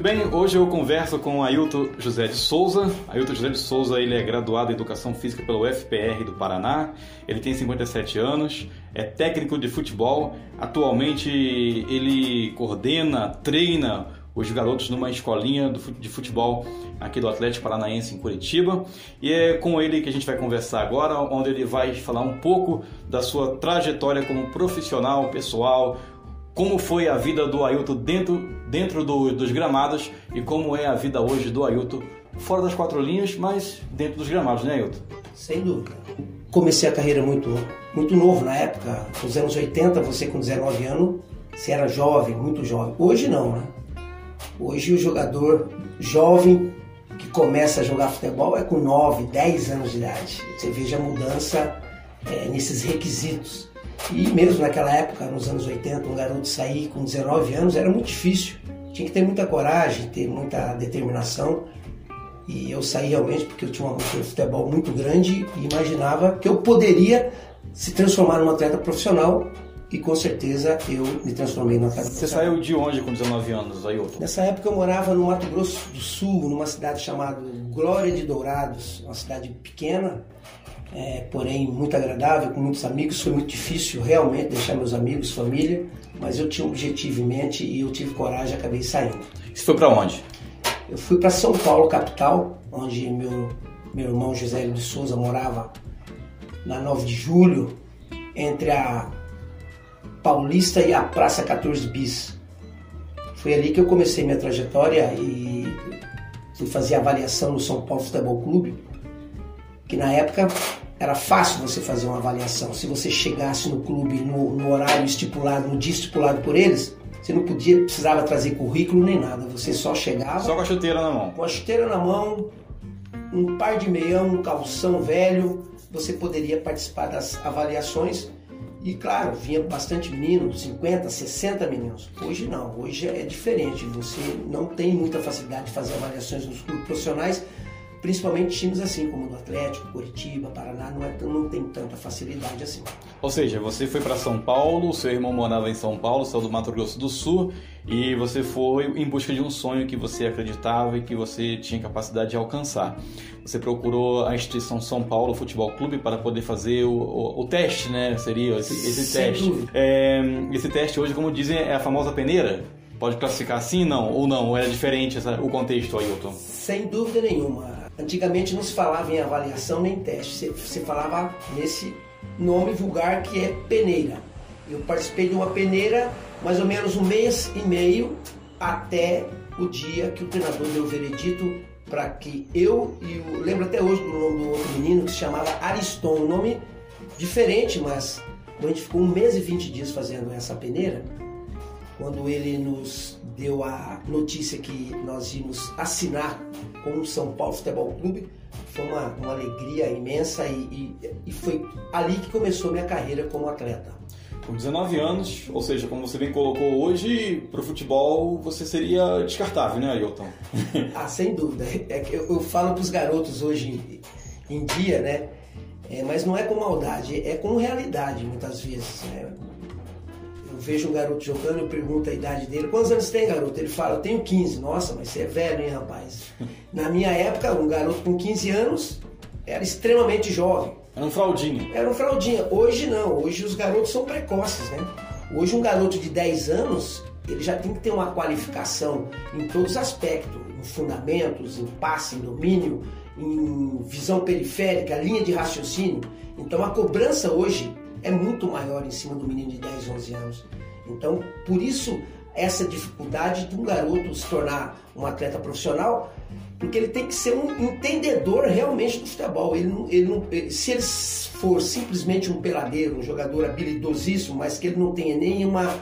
Muito bem, hoje eu converso com Ailton José de Souza. Ailton José de Souza ele é graduado em Educação Física pelo UFPR do Paraná. Ele tem 57 anos, é técnico de futebol. Atualmente ele coordena, treina os garotos numa escolinha de futebol aqui do Atlético Paranaense em Curitiba. E é com ele que a gente vai conversar agora, onde ele vai falar um pouco da sua trajetória como profissional, pessoal, como foi a vida do Ailton dentro, dentro do, dos gramados e como é a vida hoje do Ailton fora das quatro linhas, mas dentro dos gramados, né, Ailton? Sem dúvida. Comecei a carreira muito, muito novo na época, nos anos 80, você com 19 anos, você era jovem, muito jovem. Hoje não, né? Hoje o jogador jovem que começa a jogar futebol é com 9, 10 anos de idade. Você veja a mudança é, nesses requisitos. E mesmo naquela época, nos anos 80, um garoto sair com 19 anos era muito difícil. Tinha que ter muita coragem, ter muita determinação. E eu saí realmente porque eu tinha uma cultura de futebol muito grande e imaginava que eu poderia se transformar num atleta profissional e com certeza eu me transformei num atleta Você saiu de onde com 19 anos, Ailton? Nessa época eu morava no Mato Grosso do Sul, numa cidade chamada Glória de Dourados, uma cidade pequena, é, porém muito agradável, com muitos amigos. Foi muito difícil realmente deixar meus amigos, família, mas eu tinha um objetivo em mente e eu tive coragem e acabei saindo. Você foi para onde? Eu fui para São Paulo, capital, onde meu, meu irmão José de Souza morava na 9 de julho, entre a Paulista e a Praça 14 Bis. Foi ali que eu comecei minha trajetória e fui fazer avaliação no São Paulo Futebol Clube, que na época era fácil você fazer uma avaliação. Se você chegasse no clube no, no horário estipulado, no dia estipulado por eles, você não podia, precisava trazer currículo nem nada. Você só chegava. Só com a chuteira na mão. Com a chuteira na mão, um par de meião, um calção velho, você poderia participar das avaliações. E claro, vinha bastante menino, 50, 60 meninos. Hoje não, hoje é diferente. Você não tem muita facilidade de fazer avaliações nos clubes profissionais principalmente times assim como o do Atlético, Curitiba, Paraná, não, é, não tem tanta facilidade assim. Ou seja, você foi para São Paulo, seu irmão morava em São Paulo, saiu do Mato Grosso do Sul e você foi em busca de um sonho que você acreditava e que você tinha capacidade de alcançar. Você procurou a instituição São Paulo Futebol Clube para poder fazer o, o, o teste, né? Seria esse, esse teste. É, esse teste hoje, como dizem, é a famosa peneira. Pode classificar assim, não? Ou não? Ou era diferente essa, o contexto, Ailton? Sem dúvida nenhuma. Antigamente não se falava em avaliação nem teste, você falava nesse nome vulgar que é peneira. Eu participei de uma peneira mais ou menos um mês e meio até o dia que o treinador deu o veredito para que eu e o. Lembro até hoje do nome do outro menino que se chamava Ariston, um nome diferente, mas a gente ficou um mês e vinte dias fazendo essa peneira, quando ele nos deu a notícia que nós íamos assinar com o São Paulo Futebol Clube, foi uma, uma alegria imensa e, e, e foi ali que começou minha carreira como atleta. Com 19 anos, ou seja, como você bem colocou hoje, para o futebol você seria descartável, né, Ailton? ah, sem dúvida. É que eu, eu falo para os garotos hoje em dia, né? É, mas não é com maldade, é com realidade muitas vezes. Né? Vejo um garoto jogando, eu pergunto a idade dele, quantos anos tem, garoto? Ele fala, eu tenho 15. Nossa, mas você é velho, hein, rapaz? Na minha época, um garoto com 15 anos era extremamente jovem. Era um fraldinho. Era um fraldinho. Hoje não, hoje os garotos são precoces, né? Hoje um garoto de 10 anos, ele já tem que ter uma qualificação em todos os aspectos, em fundamentos, em passe, em domínio, em visão periférica, linha de raciocínio. Então a cobrança hoje é muito maior em cima do menino de 10, 11 anos. Então, por isso, essa dificuldade de um garoto se tornar um atleta profissional, porque ele tem que ser um entendedor realmente do futebol. Ele não, ele não, se ele for simplesmente um peladeiro, um jogador habilidosíssimo, mas que ele não tenha nenhuma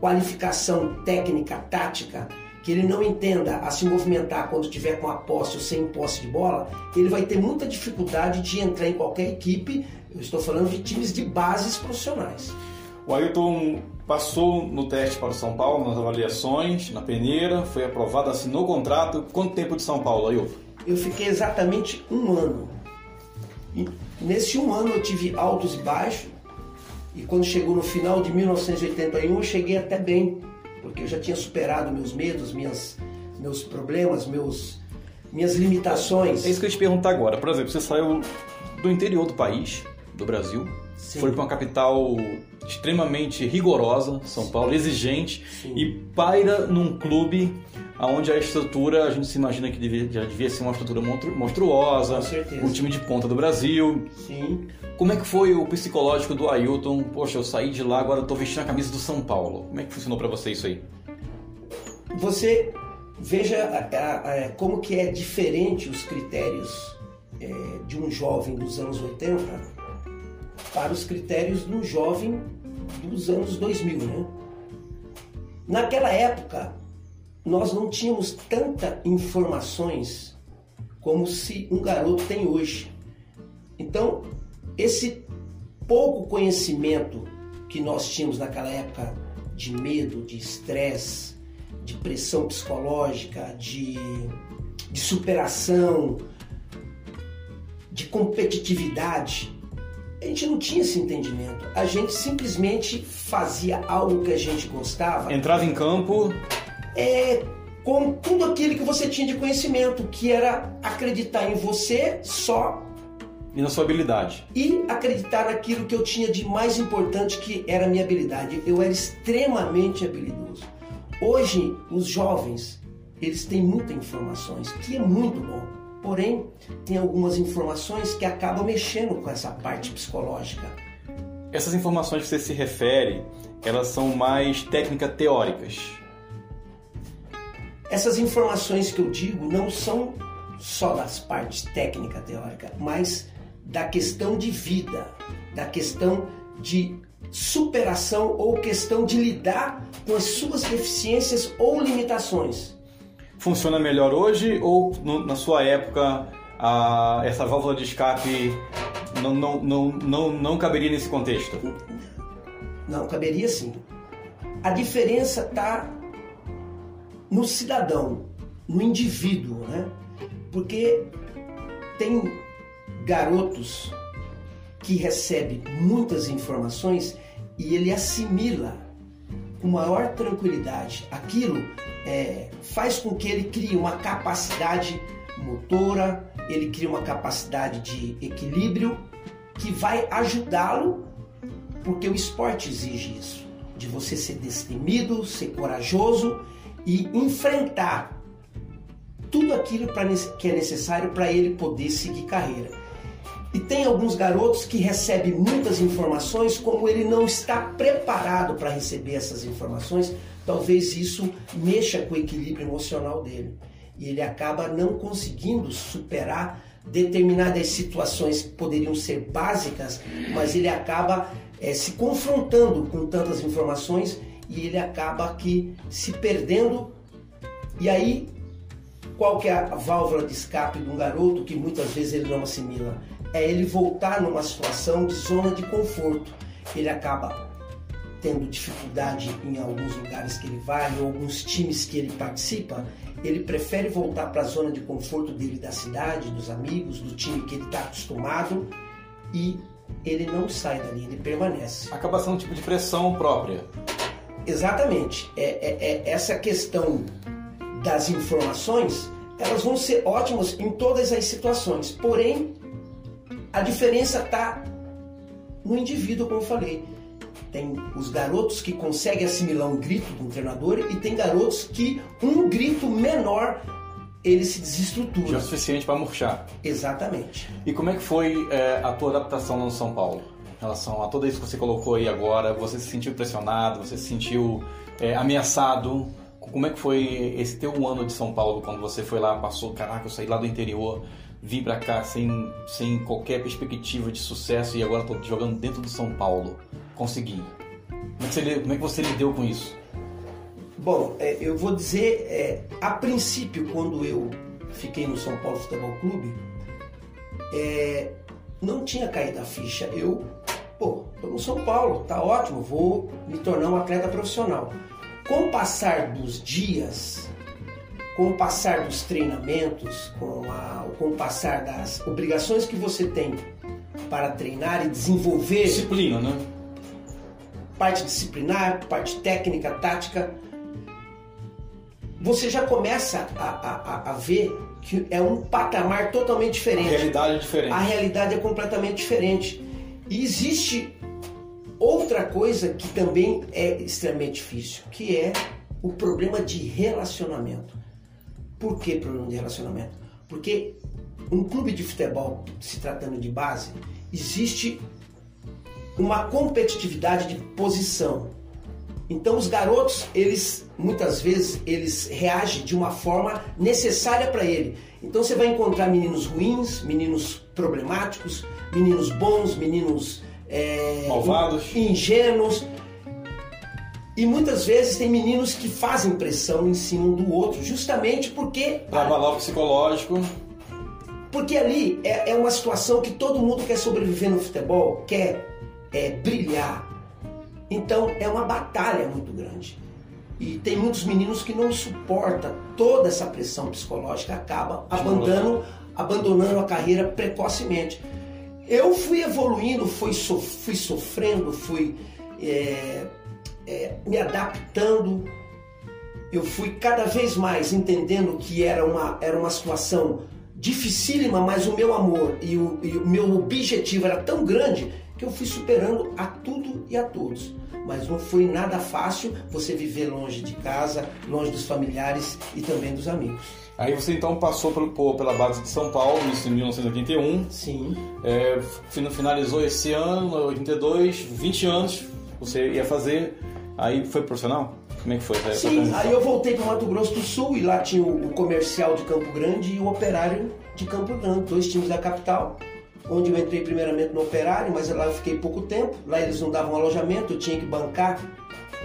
qualificação técnica, tática, que ele não entenda a se movimentar quando tiver com a posse ou sem posse de bola, ele vai ter muita dificuldade de entrar em qualquer equipe eu estou falando de times de bases profissionais. O Ailton passou no teste para o São Paulo, nas avaliações, na peneira, foi aprovado, assinou o contrato. Quanto tempo de São Paulo, Ailton? Eu fiquei exatamente um ano. E nesse um ano eu tive altos e baixos. E quando chegou no final de 1981, eu cheguei até bem, porque eu já tinha superado meus medos, minhas, meus problemas, meus, minhas limitações. É isso que eu ia te perguntar agora. Por exemplo, você saiu do interior do país, do Brasil, Sim. foi para uma capital extremamente rigorosa, São Paulo, exigente, Sim. e paira num clube onde a estrutura, a gente se imagina que devia, já devia ser uma estrutura monstru- monstruosa, um time de ponta do Brasil. Sim. Como é que foi o psicológico do Ailton? Poxa, eu saí de lá, agora eu tô vestindo a camisa do São Paulo. Como é que funcionou para você isso aí? Você veja a- a- a- como que é diferente os critérios é, de um jovem dos anos 80 para os critérios um jovem dos anos 2000, né? Naquela época, nós não tínhamos tanta informações como se um garoto tem hoje. Então, esse pouco conhecimento que nós tínhamos naquela época de medo, de estresse, de pressão psicológica, de, de superação, de competitividade, a gente não tinha esse entendimento. A gente simplesmente fazia algo que a gente gostava Entrava em campo, é, com tudo aquilo que você tinha de conhecimento, que era acreditar em você só e na sua habilidade. e acreditar naquilo que eu tinha de mais importante, que era a minha habilidade. Eu era extremamente habilidoso. Hoje, os jovens, eles têm muitas informações, que é muito bom. Porém, tem algumas informações que acabam mexendo com essa parte psicológica. Essas informações que você se refere, elas são mais técnicas teóricas. Essas informações que eu digo não são só das partes técnica teórica, mas da questão de vida, da questão de superação ou questão de lidar com as suas deficiências ou limitações. Funciona melhor hoje ou no- na sua época a- essa válvula de escape não, não, não, não, não caberia nesse contexto? Não, caberia sim. A diferença está no cidadão, no indivíduo, né? Porque tem garotos que recebem muitas informações e ele assimila com maior tranquilidade. Aquilo é, faz com que ele crie uma capacidade motora, ele cria uma capacidade de equilíbrio que vai ajudá-lo porque o esporte exige isso, de você ser destemido, ser corajoso e enfrentar tudo aquilo que é necessário para ele poder seguir carreira. E tem alguns garotos que recebem muitas informações, como ele não está preparado para receber essas informações, talvez isso mexa com o equilíbrio emocional dele. E ele acaba não conseguindo superar determinadas situações que poderiam ser básicas, mas ele acaba eh, se confrontando com tantas informações e ele acaba aqui se perdendo. E aí qual que é a válvula de escape de um garoto que muitas vezes ele não assimila? É ele voltar numa situação de zona de conforto. Ele acaba tendo dificuldade em alguns lugares que ele vai, ou alguns times que ele participa, ele prefere voltar para a zona de conforto dele da cidade, dos amigos, do time que ele está acostumado e ele não sai dali, ele permanece. Acaba sendo um tipo de pressão própria. Exatamente. É, é- é essa questão das informações, elas vão ser ótimas em todas as situações. Porém, a diferença está no indivíduo, como eu falei. Tem os garotos que conseguem assimilar um grito de um treinador e tem garotos que um grito menor ele se Já é o desestrutura. suficiente para murchar. Exatamente. E como é que foi é, a tua adaptação no São Paulo? Em relação a tudo isso que você colocou aí agora, você se sentiu pressionado, você se sentiu é, ameaçado? Como é que foi esse teu ano de São Paulo, quando você foi lá, passou, caraca, eu saí lá do interior, vim pra cá sem, sem qualquer perspectiva de sucesso e agora tô jogando dentro do São Paulo. Consegui. Como é que você, como é que você lidou com isso? Bom, é, eu vou dizer, é, a princípio, quando eu fiquei no São Paulo Futebol Clube, é, não tinha caído a ficha. Eu, pô, tô no São Paulo, tá ótimo, vou me tornar um atleta profissional. Com o passar dos dias, com o passar dos treinamentos, com, a- com o passar das obrigações que você tem para treinar e desenvolver Disciplina, né? parte disciplinar, parte técnica, tática. você já começa a, a, a, ver que é um patamar totalmente diferente. A realidade é diferente. A realidade é completamente diferente. E existe outra coisa que também é extremamente difícil, que é o problema de relacionamento. Por que problema de relacionamento? Porque um clube de futebol, se tratando de base, existe uma competitividade de posição. Então os garotos, eles muitas vezes eles reagem de uma forma necessária para ele. Então você vai encontrar meninos ruins, meninos problemáticos, meninos bons, meninos é, malvados, ingênuos. E muitas vezes tem meninos que fazem pressão em cima um do outro, justamente porque. Para avalar o psicológico. Porque ali é, é, uma situação que todo mundo quer sobreviver no futebol, quer é, brilhar, então é uma batalha muito grande. E tem muitos meninos que não suportam toda essa pressão psicológica, acaba abandonando, abandonando a carreira precocemente. Eu fui evoluindo, fui, so, fui sofrendo, fui é, é, me adaptando. Eu fui cada vez mais entendendo que era uma, era uma situação dificílima, mas o meu amor e o, e o meu objetivo era tão grande que eu fui superando a tudo e a todos. Mas não foi nada fácil você viver longe de casa, longe dos familiares e também dos amigos. Aí você então passou pela base de São Paulo, isso em 1981. Sim. É, finalizou esse ano, 82, 20 anos você ia fazer. Aí foi profissional? Como é que foi? Sim, aí eu voltei para Mato Grosso do Sul e lá tinha o comercial de Campo Grande e o operário de Campo Grande, dois times da capital onde eu entrei primeiramente no operário, mas lá eu fiquei pouco tempo. Lá eles não davam alojamento, eu tinha que bancar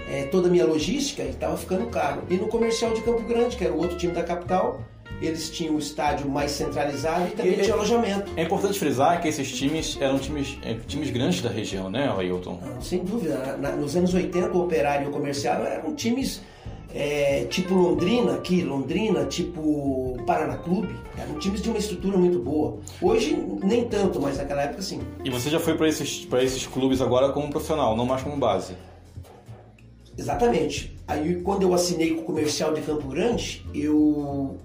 é, toda a minha logística e estava ficando caro. E no comercial de Campo Grande, que era o outro time da capital, eles tinham o estádio mais centralizado e também e, tinha alojamento. É importante frisar que esses times eram times, é, times grandes da região, né, Ailton? sem dúvida. Na, nos anos 80, o operário e o comercial eram times é, tipo Londrina aqui, Londrina, tipo Paraná Clube, eram times de uma estrutura muito boa. Hoje nem tanto, mas naquela época sim. E você já foi para esses, esses clubes agora como profissional, não mais como base? Exatamente. Aí quando eu assinei com o comercial de Campo Grande, eu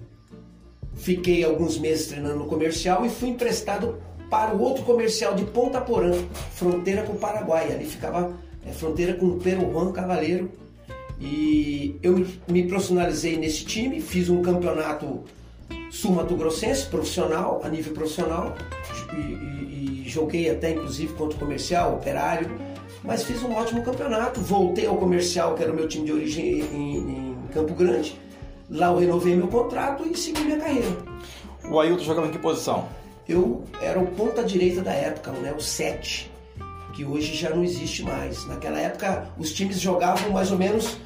fiquei alguns meses treinando no comercial e fui emprestado para o outro comercial de Ponta Porã, fronteira com o Paraguai. Ali ficava é, fronteira com o Peru Juan Cavaleiro e eu me profissionalizei nesse time, fiz um campeonato sul-mato-grossense, profissional, a nível profissional, e, e, e, joguei até inclusive contra o comercial, operário, mas fiz um ótimo campeonato. Voltei ao comercial, que era o meu time de origem em, em Campo Grande. Lá eu renovei meu contrato e segui minha carreira. O Ailton jogava em que posição? Eu era o ponta direita da época, né? o 7, que hoje já não existe mais. Naquela época os times jogavam mais ou menos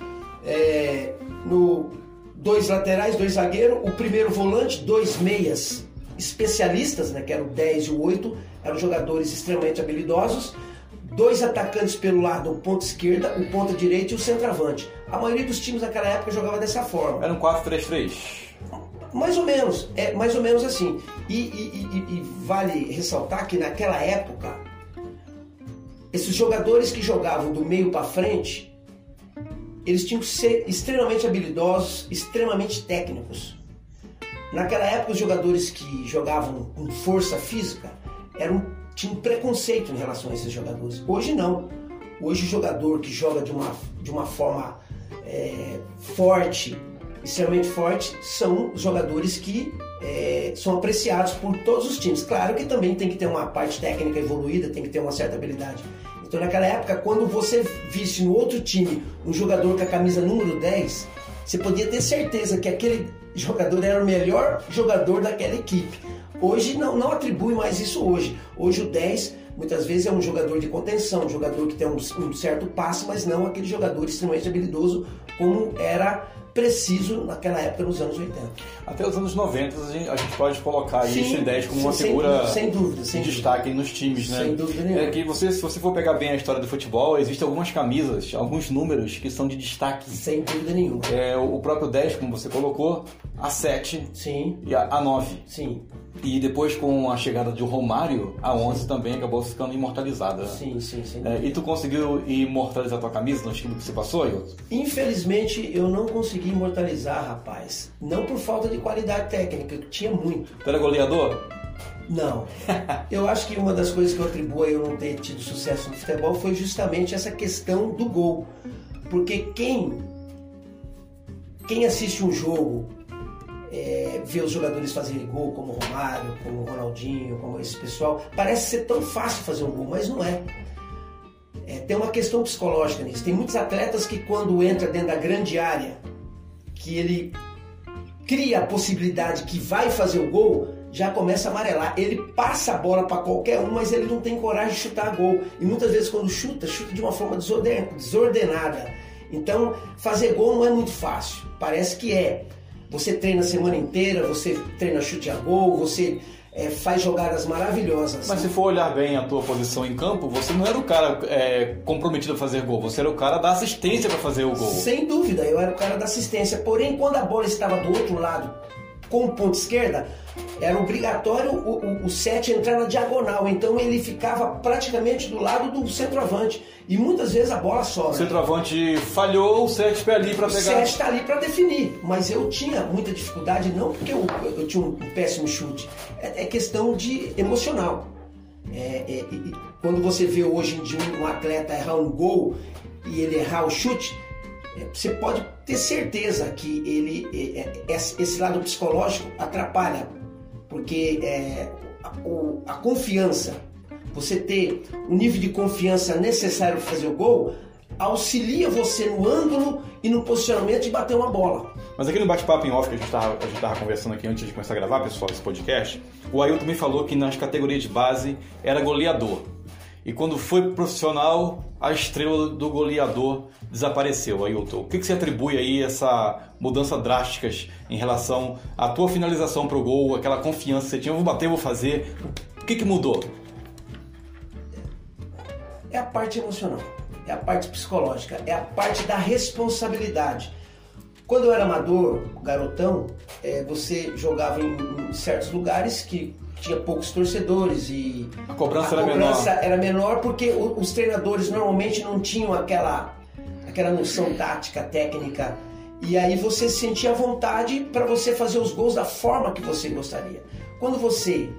é, no dois laterais, dois zagueiros, o primeiro volante, dois meias especialistas, né, que eram o 10 e o 8, eram jogadores extremamente habilidosos, dois atacantes pelo lado, o ponta esquerda, o ponta direita e o centroavante. A maioria dos times naquela época jogava dessa forma. Era um 4-3-3. Mais ou menos, é mais ou menos assim. E, e, e, e vale ressaltar que naquela época, esses jogadores que jogavam do meio para frente, eles tinham que ser extremamente habilidosos, extremamente técnicos. Naquela época, os jogadores que jogavam com força física eram, tinham preconceito em relação a esses jogadores. Hoje não. Hoje o jogador que joga de uma, de uma forma é, forte, extremamente forte, são jogadores que é, são apreciados por todos os times. Claro que também tem que ter uma parte técnica evoluída, tem que ter uma certa habilidade. Então naquela época, quando você visse no outro time um jogador com a camisa número 10, você podia ter certeza que aquele jogador era o melhor jogador daquela equipe. Hoje não, não atribui mais isso hoje. Hoje o 10 muitas vezes é um jogador de contenção, um jogador que tem um, um certo passe, mas não aquele jogador extremamente habilidoso como era preciso naquela época, nos anos 80. Até os anos 90 a gente, a gente pode colocar sim, isso em 10 como sim, uma figura sem dúvida, sem de destaque nos times, né? Sem dúvida nenhuma. É que você, se você for pegar bem a história do futebol, existem algumas camisas, alguns números que são de destaque. Sem dúvida nenhuma. É, o próprio 10, como você colocou, a 7 Sim, e a, a 9. sim, E depois com a chegada de Romário, a 11 também acabou ficando imortalizada. sim, sim, sim. É, e tu conseguiu imortalizar tua camisa no time que você passou, Ailton? Infelizmente eu não consegui imortalizar, rapaz. Não por falta de qualidade técnica, que tinha muito. Tu era goleador? Não. Eu acho que uma das coisas que eu atribuo a eu não ter tido sucesso no futebol foi justamente essa questão do gol. Porque quem, quem assiste um jogo, é, vê os jogadores fazerem gol, como o Romário, como o Ronaldinho, como esse pessoal, parece ser tão fácil fazer um gol, mas não é. É, tem uma questão psicológica nisso. Tem muitos atletas que quando entra dentro da grande área, que ele cria a possibilidade que vai fazer o gol, já começa a amarelar. Ele passa a bola para qualquer um, mas ele não tem coragem de chutar gol. E muitas vezes quando chuta, chuta de uma forma desorden- desordenada. Então, fazer gol não é muito fácil. Parece que é. Você treina a semana inteira, você treina chute a gol, você é, faz jogadas maravilhosas. Mas se for olhar bem a tua posição em campo, você não era o cara é, comprometido a fazer gol, você era o cara da assistência para fazer o gol. Sem dúvida, eu era o cara da assistência. Porém, quando a bola estava do outro lado, com o ponto esquerda, era obrigatório o, o, o sete entrar na diagonal. Então ele ficava praticamente do lado do centroavante. E muitas vezes a bola O sobra. centroavante falhou, o sete pé ali para O pegar. sete está ali para definir, mas eu tinha muita dificuldade, não porque eu, eu tinha um péssimo chute, é, é questão de emocional. É, é, quando você vê hoje em dia um, atleta errar um gol e ele errar o chute, você pode ter certeza que ele é, é, esse lado psicológico atrapalha, porque é, a, a confiança, você ter o nível de confiança necessário para fazer o gol, auxilia você no ângulo e no posicionamento de bater uma bola. Mas aqui no bate-papo em off que a gente, tava, a gente tava conversando aqui antes de começar a gravar, pessoal, esse podcast, o Ailton me falou que nas categorias de base era goleador. E quando foi profissional, a estrela do goleador desapareceu, Ailton. O que, que você atribui aí essa mudança drásticas em relação à tua finalização pro gol, aquela confiança que você tinha, eu vou bater, eu vou fazer. O que, que mudou? é a parte emocional, é a parte psicológica, é a parte da responsabilidade. Quando eu era amador, garotão, é, você jogava em, em certos lugares que tinha poucos torcedores e A cobrança a era cobrança menor. era menor porque os treinadores normalmente não tinham aquela, aquela noção tática, técnica. E aí você se sentia vontade para você fazer os gols da forma que você gostaria. Quando você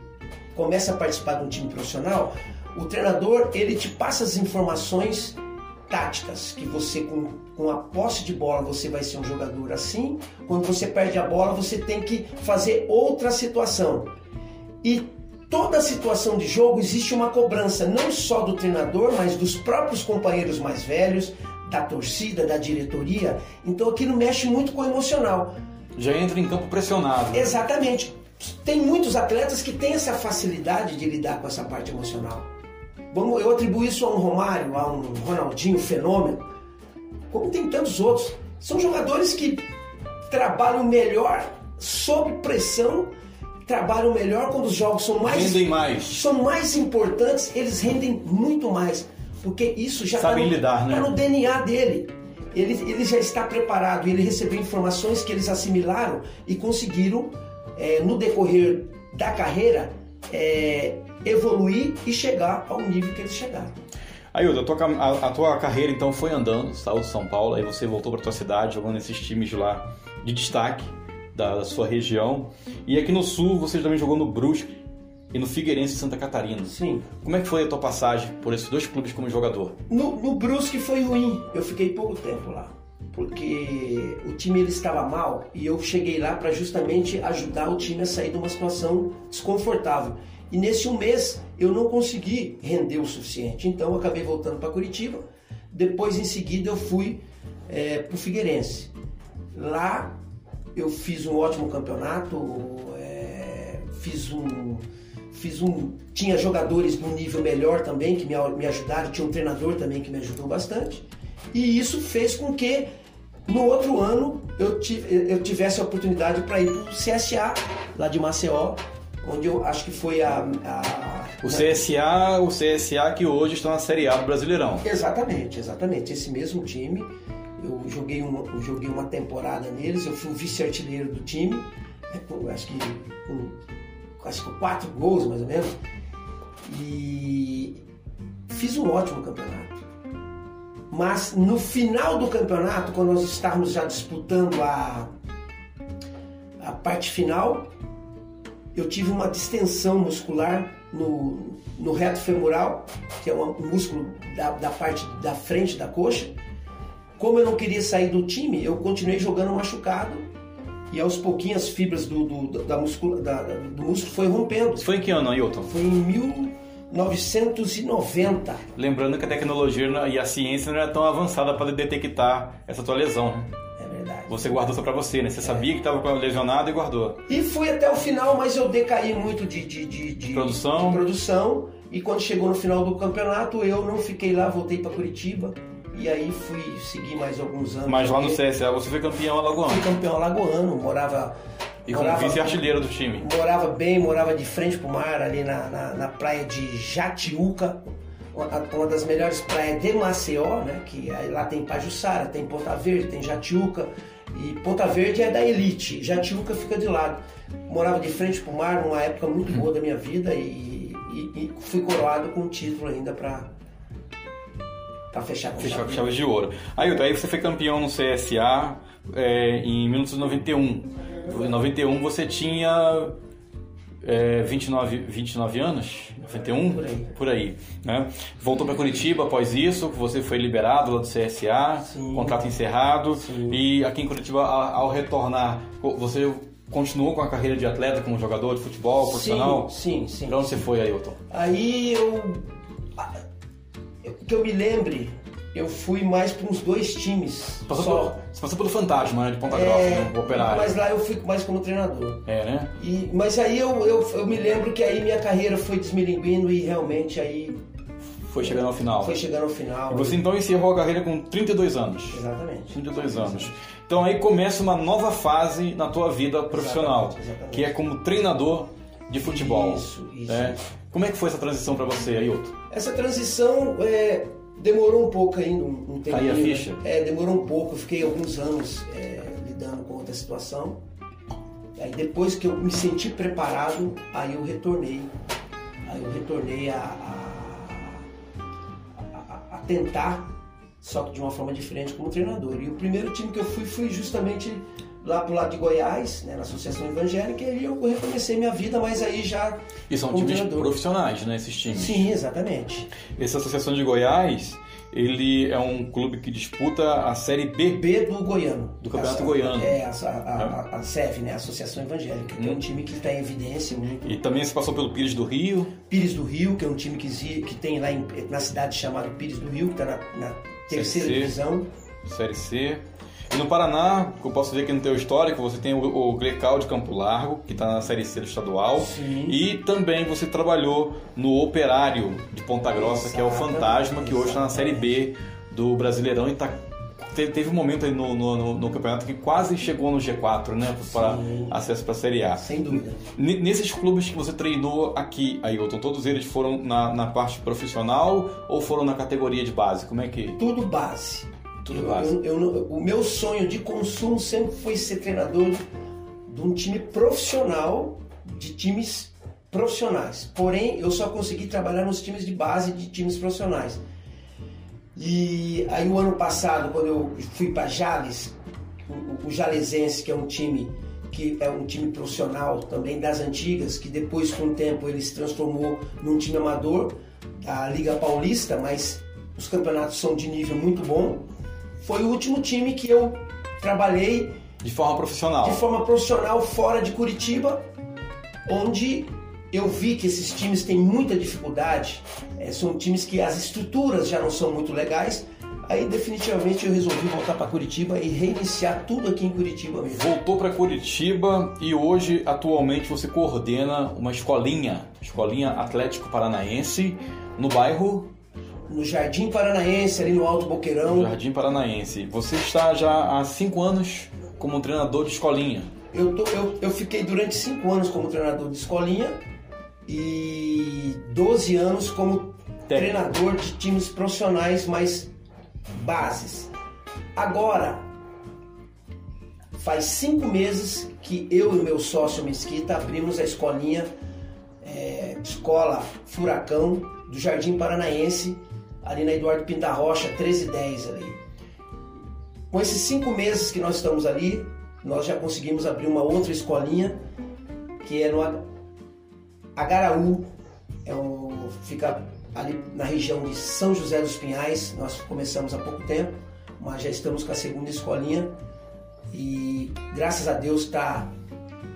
começa a participar de um time profissional, o treinador ele te passa as informações táticas que você com, com a posse de bola você vai ser um jogador assim, quando você perde a bola você tem que fazer outra situação. E toda situação de jogo existe uma cobrança, não só do treinador, mas dos próprios companheiros mais velhos, da torcida, da diretoria. Então aquilo mexe muito com o emocional. Já entra em campo pressionado. Exatamente. Tem muitos atletas que têm essa facilidade de lidar com essa parte emocional. Vamos, eu atribuo isso a um Romário, a um Ronaldinho fenômeno, como tem tantos outros. São jogadores que trabalham melhor sob pressão, trabalham melhor quando os jogos são mais Rendem mais. são mais importantes, eles rendem muito mais, porque isso já está no, lidar, né? tá no DNA dele. Ele, ele já está preparado, ele recebeu informações que eles assimilaram e conseguiram, é, no decorrer da carreira, é, evoluir e chegar ao nível que eles chegaram. Ailton, a tua, a, a tua carreira então foi andando, saiu de São Paulo, aí você voltou para tua cidade, jogando nesses times de lá de destaque da, da sua região. E aqui no Sul você também jogou no Brusque e no Figueirense de Santa Catarina. Sim. Como é que foi a tua passagem por esses dois clubes como jogador? No, no Brusque foi ruim. Eu fiquei pouco tempo lá. Porque o time ele estava mal e eu cheguei lá para justamente ajudar o time a sair de uma situação desconfortável. E nesse um mês eu não consegui render o suficiente. Então eu acabei voltando para Curitiba. Depois em seguida eu fui para o Figueirense. Lá eu fiz um ótimo campeonato, é, fiz um fiz um tinha jogadores no nível melhor também que me, me ajudaram tinha um treinador também que me ajudou bastante e isso fez com que no outro ano eu, tive, eu tivesse a oportunidade para ir para o CSA lá de Maceió onde eu acho que foi a, a O CSA, o CSA que hoje está na Série A do Brasileirão. exatamente exatamente esse mesmo time Eu joguei uma, eu joguei uma temporada neles, eu fui o vice-artilheiro do time, né, acho que com, acho que quatro gols mais ou menos. E fiz um ótimo campeonato. Mas no final do campeonato, quando nós estávamos já disputando a, a parte final, eu tive uma distensão muscular no, no reto femoral, que é um músculo da, da parte da frente da coxa. Como eu não queria sair do time, eu continuei jogando machucado e aos pouquinhos as fibras do, do, da muscula, da, do músculo foi rompendo. Foi em que ano, Ailton? Foi em 1990. Lembrando que a tecnologia e a ciência não era tão avançada para detectar essa tua lesão. É verdade. Você guardou só para você, né? Você sabia que estava lesionado e guardou. E fui até o final, mas eu decaí muito de, de, de, de- Produção. de produção. E quando chegou no final do campeonato, eu não fiquei lá, voltei para Curitiba. E aí fui seguir mais alguns anos. Mas lá no CSA você foi campeão alagoano. Fui campeão alagoano, morava. E como vice-artilheiro do time. Morava bem, morava de frente pro mar, ali na, na, na praia de Jatiuca, uma, das melhores praias de Maceió, né? Que aí lá tem Pajuçara, tem Ponta Verde, tem Jatiuca. E Ponta Verde é da elite, Jatiuca fica de lado. Morava de frente pro mar numa época muito boa da minha vida e, e- e fui coroado com um título ainda pra, pra fechar com chave de chaves de ouro. Aí, aí você foi campeão no CSA é, em 1991. Em 91 você tinha é, 29, 29 anos? 91? Por aí. Por aí, né? Voltou para Curitiba após isso, você foi liberado lá do CSA, Sim. contrato encerrado. Sim. E aqui em Curitiba, ao retornar, você continuou com a carreira de atleta como jogador de futebol profissional? Sim, sim, sim. Pra onde você foi, Ailton? Aí eu. Que eu me lembre, eu fui mais para uns dois times. Passou só. pelo, você passou pelo Fantasma, né? De Ponta Grossa, É, né? O operário. mas lá eu fui mais como treinador. É, né? E, mas aí eu, eu, eu me lembro que aí minha carreira foi desmilinguindo e realmente aí Foi chegando ao final. foi chegando ao final. E você então encerrou a carreira com 32 anos. Exatamente. 32 anos. Então aí começa uma nova fase na tua vida profissional, Exatamente, exatamente. que é como treinador de futebol. Isso, isso. né? Como é que foi essa transição para você, Ailton? Essa transição é, demorou um pouco ainda, um, um tempo. A ficha? É, demorou um pouco. Eu fiquei alguns anos é, lidando com outra situação. Aí depois que eu me senti preparado, aí eu retornei. Aí eu retornei a, a, a- a tentar, só que de uma forma diferente como treinador. E o primeiro time que eu fui foi justamente lá pro lado de Goiás, né, na Associação Evangélica, e aí eu recomecei minha vida, mas aí já E são times treinador. profissionais, né? Esses times. Sim, exatamente. Essa Associação de Goiás, ele é um clube que disputa a Série B. B do Goiano. Do Campeonato A- Goiano. É, a, a, a, a CEV, né? a Associação Evangélica, que é um time que está em evidência muito. E também se passou pelo Pires do Rio. Pires do Rio, que é um time que, que tem lá em- na cidade chamado Pires do Rio, que está na, na terceira C. divisão. Série C. E no Paraná, que eu posso ver aqui no teu histórico, você tem o, o de Campo Largo, que está na Série C do estadual. Sim. E também você trabalhou no Operário de Ponta Grossa, que é o Fantasma, que hoje está na Série B do Brasileirão e tá, te- teve um momento aí no, no, no- no campeonato que quase chegou no G4, né? Para Sim. acesso para a Série A. Sem dúvida. N- Nesses clubes que você treinou aqui, Ailton, todos eles foram na, na parte profissional ou foram na categoria de base? Como é que. Tudo base. Tudo Eu- eu- eu o meu sonho de consumo sempre foi ser treinador de um time profissional, de times profissionais. Porém, eu só consegui trabalhar nos times de base de times profissionais. E aí o ano passado, quando eu fui para Jales, o, o Jalesense, que é um time que é um time profissional também das antigas, que depois com o tempo ele se transformou num time amador da Liga Paulista, mas os campeonatos são de nível muito bom. Foi o último time que eu trabalhei De forma profissional. de forma profissional fora de Curitiba, onde eu vi que esses times têm muita dificuldade, eh, são times que as estruturas já não são muito legais. Aí definitivamente eu resolvi voltar para Curitiba e reiniciar tudo aqui em Curitiba mesmo. Voltou para Curitiba e hoje, atualmente, você coordena uma escolinha, escolinha Atlético Paranaense, no bairro No Jardim Paranaense, ali no Alto Boqueirão, Jardim Paranaense. Você está já há cinco anos como treinador de escolinha. eu, tô- eu, eu fiquei durante cinco anos como treinador de escolinha e 12 anos como treinador de times profissionais mais bases. Agora, faz cinco meses que eu e meu sócio Mesquita abrimos a escolinha, é, Escola Furacão do Jardim Paranaense, ali na Eduardo Pinta Rocha, 1310 ali. Com esses cinco meses que nós estamos ali, nós já conseguimos abrir uma outra escolinha, que é no Agaraú, é um, fica ali na região de São José dos Pinhais. Nós começamos há pouco tempo, mas já estamos com a segunda escolinha e graças a Deus está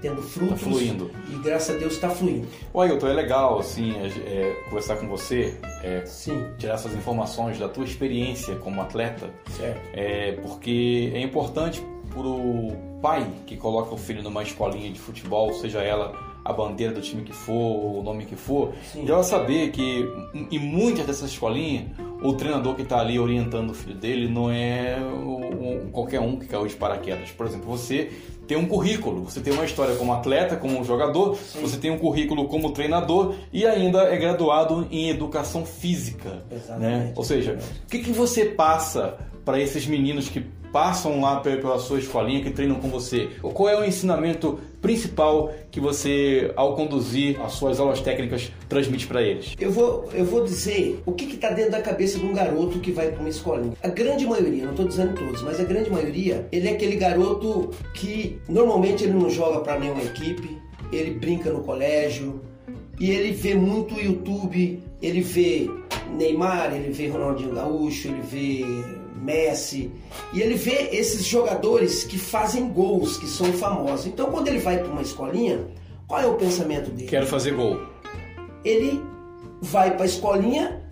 tendo frutos. Tá fluindo. E graças a Deus está fluindo. O Ailton, é legal assim, é, é, conversar com você, é, Sim. tirar essas informações da tua experiência como atleta, Certo. é, porque é importante para o pai que coloca o filho numa escolinha de futebol, seja ela a bandeira do time que for, o nome que for, Sim. já vai saber que em muitas dessas escolinhas, o treinador que está ali orientando o filho dele não é o- o- qualquer um que caiu de paraquedas. Por exemplo, você tem um currículo, você tem uma história como atleta, como jogador, você tem um currículo como treinador e ainda é graduado em educação física. Exatamente. Né? Ou seja, o que, que você passa para esses meninos que passam lá pe- pela sua escolinha, que treinam com você? Qual é o ensinamento principal que você, ao conduzir as suas aulas técnicas, transmite para eles? Eu vou, eu vou dizer o que está dentro da cabeça de um garoto que vai para uma escolinha. A grande maioria, não estou dizendo todos, mas a grande maioria, ele é aquele garoto que normalmente ele não joga para nenhuma equipe, ele brinca no colégio e ele vê muito YouTube, ele vê Neymar, ele vê Ronaldinho Gaúcho, ele vê Messi e ele vê esses jogadores que fazem gols, que são famosos. Então quando ele vai para uma escolinha, qual é o pensamento dele? Quero fazer gol. ele vai para a escolinha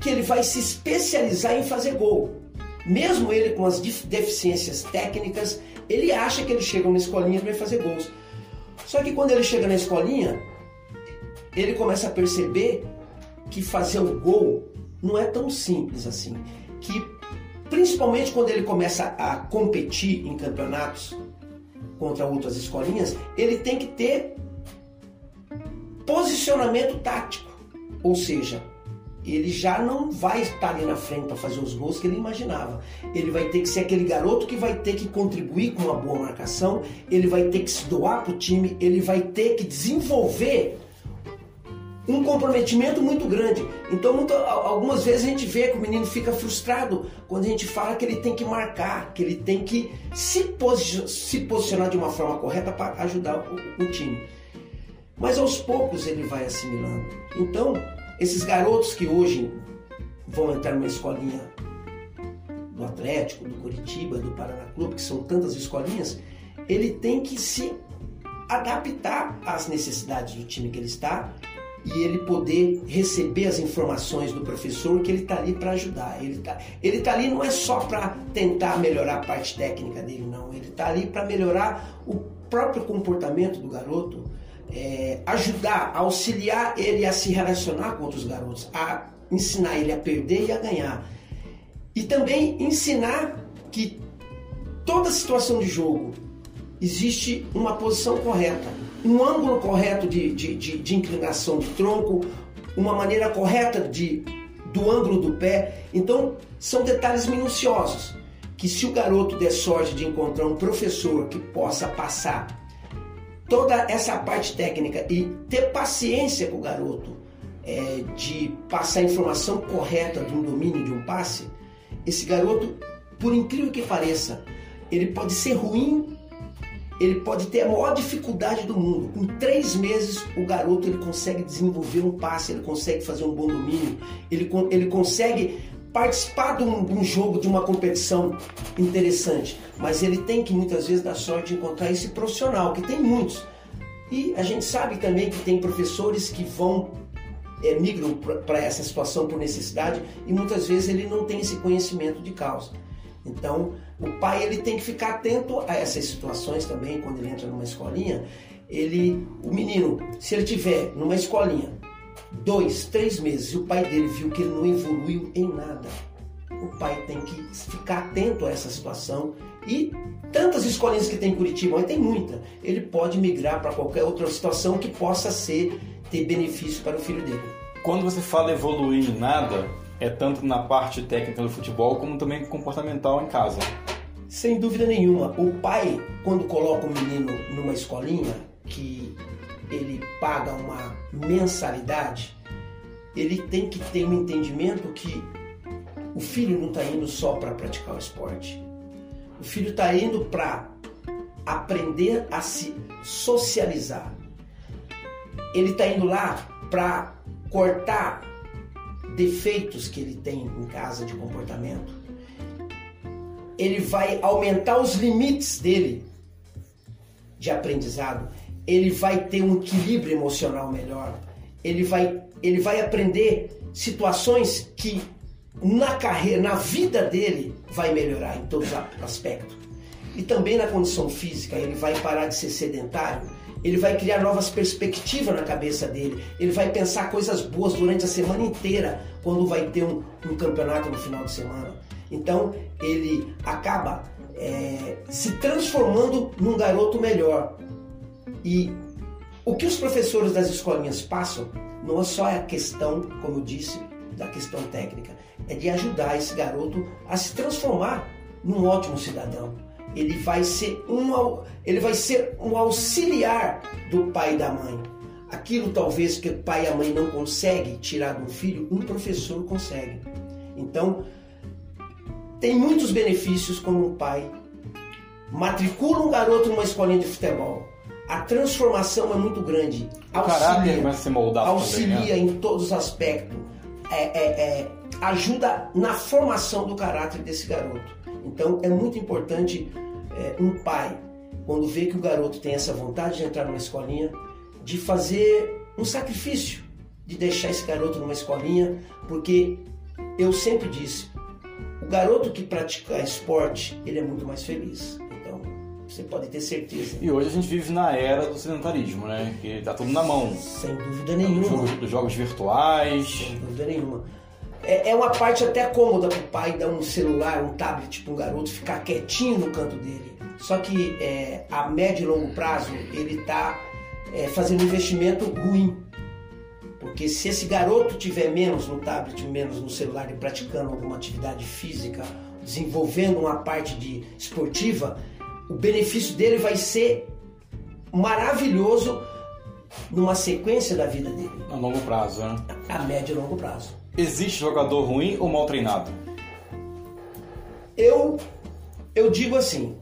que ele vai se especializar em fazer gol. Mesmo ele com as deficiências técnicas, ele acha que ele chega na escolinha e vai fazer gols. Só que quando ele chega na escolinha, ele começa a perceber que fazer o gol não é tão simples assim. Que principalmente quando ele começa a competir em campeonatos contra outras escolinhas, ele tem que ter posicionamento tático. Ou seja, ele já não vai estar ali na frente para fazer os gols que ele imaginava. Ele vai ter que ser aquele garoto que vai ter que contribuir com uma boa marcação, ele vai ter que se doar para o time, ele vai ter que desenvolver um comprometimento muito grande. Então, algumas vezes a gente vê que o menino fica frustrado quando a gente fala que ele tem que marcar, que ele tem que se, posi- se posicionar de uma forma correta para ajudar o- o time. Mas aos poucos ele vai assimilando. Então, esses garotos que hoje vão entrar numa escolinha do Atlético, do Curitiba, do Paraná Clube, que são tantas escolinhas, ele tem que se adaptar às necessidades do time que ele está e ele poder receber as informações do professor que ele está ali para ajudar. Ele está ele tá ali não é só para tentar melhorar a parte técnica dele, não. Ele está ali para melhorar o próprio comportamento do garoto, é, ajudar, auxiliar ele a se relacionar com outros garotos, a ensinar ele a perder e a ganhar. E também ensinar que toda situação de jogo existe uma posição correta, um ângulo correto de, de, de, de inclinação do tronco, uma maneira correta de, do ângulo do pé. Então, são detalhes minuciosos que, se o garoto der sorte de encontrar um professor que possa passar toda essa parte técnica e ter paciência com o garoto é, de passar a informação correta de um domínio de um passe, esse garoto, por incrível que pareça, ele pode ser ruim, ele pode ter a maior dificuldade do mundo. Com três meses, o garoto ele consegue desenvolver um passe, ele consegue fazer um bom domínio, ele, ele consegue participar de um, de um jogo, de uma competição interessante. Mas ele tem que muitas vezes dar sorte de encontrar esse profissional, que tem muitos. E a gente sabe também que tem professores que vão é, migram para essa situação por necessidade e muitas vezes ele não tem esse conhecimento de causa. Então, o pai ele tem que ficar atento a essas situações também quando ele entra numa escolinha. Ele, o menino, se ele tiver numa escolinha dois, três meses e o pai dele viu que ele não evoluiu em nada, o pai tem que ficar atento a essa situação e tantas escolinhas que tem em Curitiba, mas tem muita, ele pode migrar para qualquer outra situação que possa ser ter benefício para o filho dele. Quando você fala evoluir em nada, é tanto na parte técnica do futebol como também comportamental em casa. Sem dúvida nenhuma. O pai, quando coloca o menino numa escolinha que ele paga uma mensalidade, ele tem que ter um entendimento que o filho não está indo só para praticar o esporte. O filho está indo para aprender a se socializar. Ele está indo lá para cortar defeitos que ele tem em casa de comportamento. Ele vai aumentar os limites dele de aprendizado. Ele vai ter um equilíbrio emocional melhor. Ele vai, ele vai aprender situações que na carreira, na vida dele, vai melhorar em todos os aspectos. E também na condição física, ele vai parar de ser sedentário, ele vai criar novas perspectivas na cabeça dele, ele vai pensar coisas boas durante a semana inteira, quando vai ter um, um campeonato no final de semana. Então ele acaba é, se transformando num garoto melhor. E o que os professores das escolinhas passam não é só a questão, como eu disse, da questão técnica, é de ajudar esse garoto a se transformar num ótimo cidadão. Ele vai ser um, ele vai ser um auxiliar do pai e da mãe. Aquilo talvez que o pai e a mãe não conseguem tirar do filho, um professor consegue. Então, tem muitos benefícios quando um pai matricula um garoto numa escolinha de futebol. A transformação é muito grande. Auxilia, se moldar auxilia também, né? em todos os aspectos. É, é, é, ajuda na formação do caráter desse garoto. Então é muito importante é, um pai, quando vê que o garoto tem essa vontade de entrar numa escolinha, de fazer um sacrifício, de deixar esse garoto numa escolinha, porque eu sempre disse, o garoto que pratica esporte, ele é muito mais feliz. Então, você pode ter certeza. E hoje a gente vive na era do sedentarismo, né? Que tá tudo na mão. Sem dúvida nenhuma. Jogos, dos jogos virtuais. Sem dúvida nenhuma. É, é uma parte até cômoda para o pai dar um celular, um tablet para um garoto ficar quietinho no canto dele. Só que é, a médio e longo prazo ele está é, fazendo um investimento ruim. Porque se esse garoto tiver menos no tablet, menos no celular e praticando alguma atividade física, desenvolvendo uma parte de esportiva, o benefício dele vai ser maravilhoso numa sequência da vida dele. A longo prazo, né? A médio e longo prazo. Existe jogador ruim ou mal treinado? Eu, eu digo assim: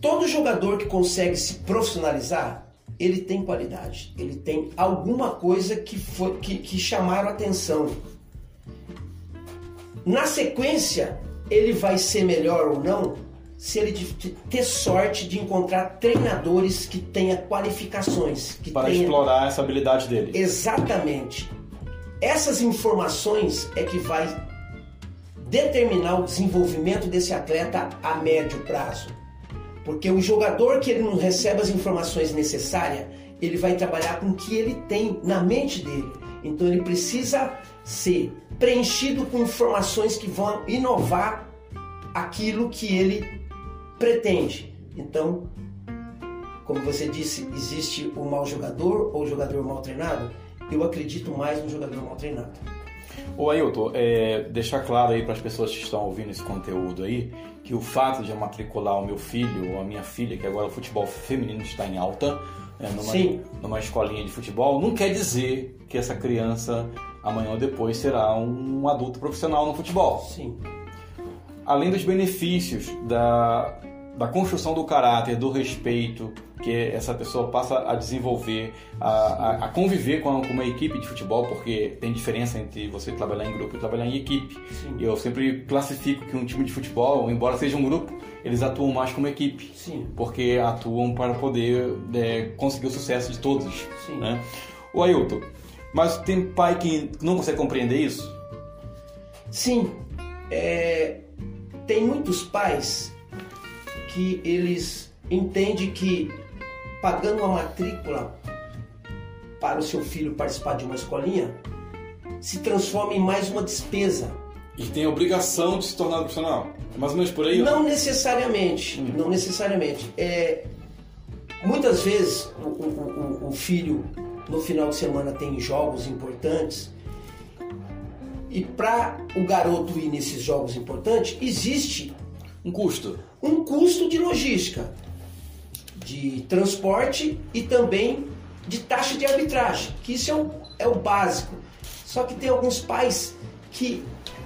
todo jogador que consegue se profissionalizar, ele tem qualidade, ele tem alguma coisa que, foi, que, que chamaram atenção. Na sequência, ele vai ser melhor ou não se ele ter sorte de encontrar treinadores que tenha qualificações. Que Para tenha... explorar essa habilidade dele. Exatamente. Essas informações é que vai determinar o desenvolvimento desse atleta a médio prazo. Porque o jogador que ele não recebe as informações necessárias, ele vai trabalhar com o que ele tem na mente dele. Então ele precisa ser preenchido com informações que vão inovar aquilo que ele pretende. Então, como você disse, existe o mau jogador ou o jogador mal treinado? Eu acredito mais no jogador mal treinado. Ô Ailton, é, deixar claro aí para as pessoas que estão ouvindo esse conteúdo aí, que o fato de eu matricular o meu filho ou a minha filha, que agora o futebol feminino está em alta, é, numa, Sim. numa escolinha de futebol, não quer dizer que essa criança amanhã ou depois será um adulto profissional no futebol. Sim. Além dos benefícios da, da construção do caráter, do respeito que essa pessoa passa a desenvolver, a, a, a conviver com, com, uma equipe de futebol, porque tem diferença entre você trabalhar em grupo e trabalhar em equipe. Sim. Eu sempre classifico que um time de futebol, embora seja um grupo, eles atuam mais como equipe, Sim. porque atuam para poder é, conseguir o sucesso de todos. Sim. Né? O Ailton, mas tem pai que não consegue compreender isso? Sim. É, tem muitos pais que eles entendem que pagando uma matrícula para o seu filho participar de uma escolinha se transforma em mais uma despesa. E tem a obrigação de se tornar profissional. É mais ou menos por aí? Não necessariamente. Hum. Não necessariamente. É, muitas vezes o, o, o, o filho no final de semana tem jogos importantes e para o garoto ir nesses jogos importantes existe Um custo? Um custo de logística, de transporte e também de taxa de arbitragem, que isso é o, é o básico. Só que tem alguns pais que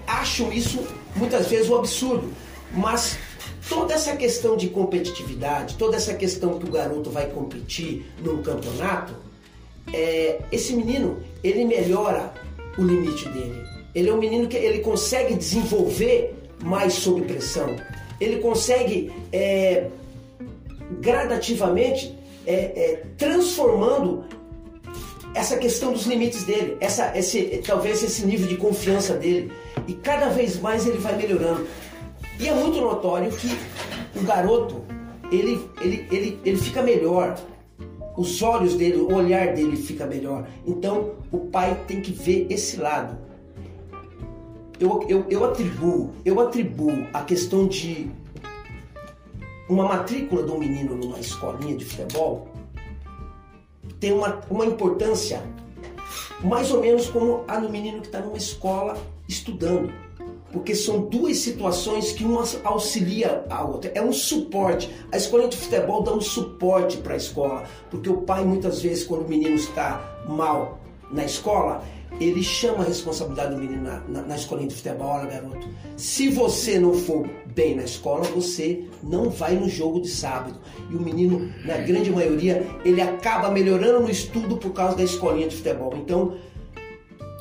acham isso muitas vezes um absurdo, mas toda essa questão de competitividade, toda essa questão que o garoto vai competir num campeonato, é, esse menino ele melhora o limite dele. Ele é um menino que ele consegue desenvolver mais sob pressão. Ele consegue é, gradativamente é, é, transformando essa questão dos limites dele, essa, esse, talvez esse nível de confiança dele. E cada vez mais ele vai melhorando. E é muito notório que o garoto, ele, ele, ele, ele fica melhor. Os olhos dele, o olhar dele fica melhor. Então o pai tem que ver esse lado. Eu, eu, eu atribuo, eu atribuo a questão de uma matrícula de um menino numa escolinha de futebol tem uma, uma importância mais ou menos como a do menino que está numa escola estudando. Porque são duas situações que uma auxilia a outra. É um suporte. A escola de futebol dá um suporte para a escola. Porque o pai, muitas vezes, quando o menino está mal na escola, ele chama a responsabilidade do menino na, na, na escolinha de futebol, olha garoto, se você não for bem na escola, você não vai no jogo de sábado. E o menino, na grande maioria, ele acaba melhorando no estudo por causa da escolinha de futebol. Então,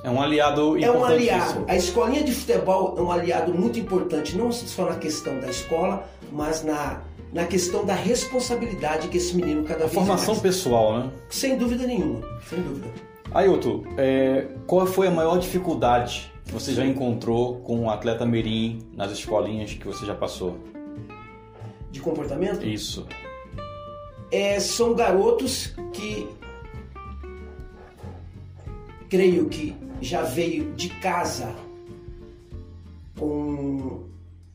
é um aliado importante. É um aliado. A escolinha de futebol é um aliado muito importante, não só na questão da escola, mas na, na questão da responsabilidade que esse menino cada vez mais... Formação pessoal, né? Sem dúvida nenhuma, sem dúvida. Ailton, é, qual foi a maior dificuldade que você já encontrou com o um atleta mirim nas escolinhas que você já passou? De comportamento? Isso. É, são garotos que creio que já veio de casa com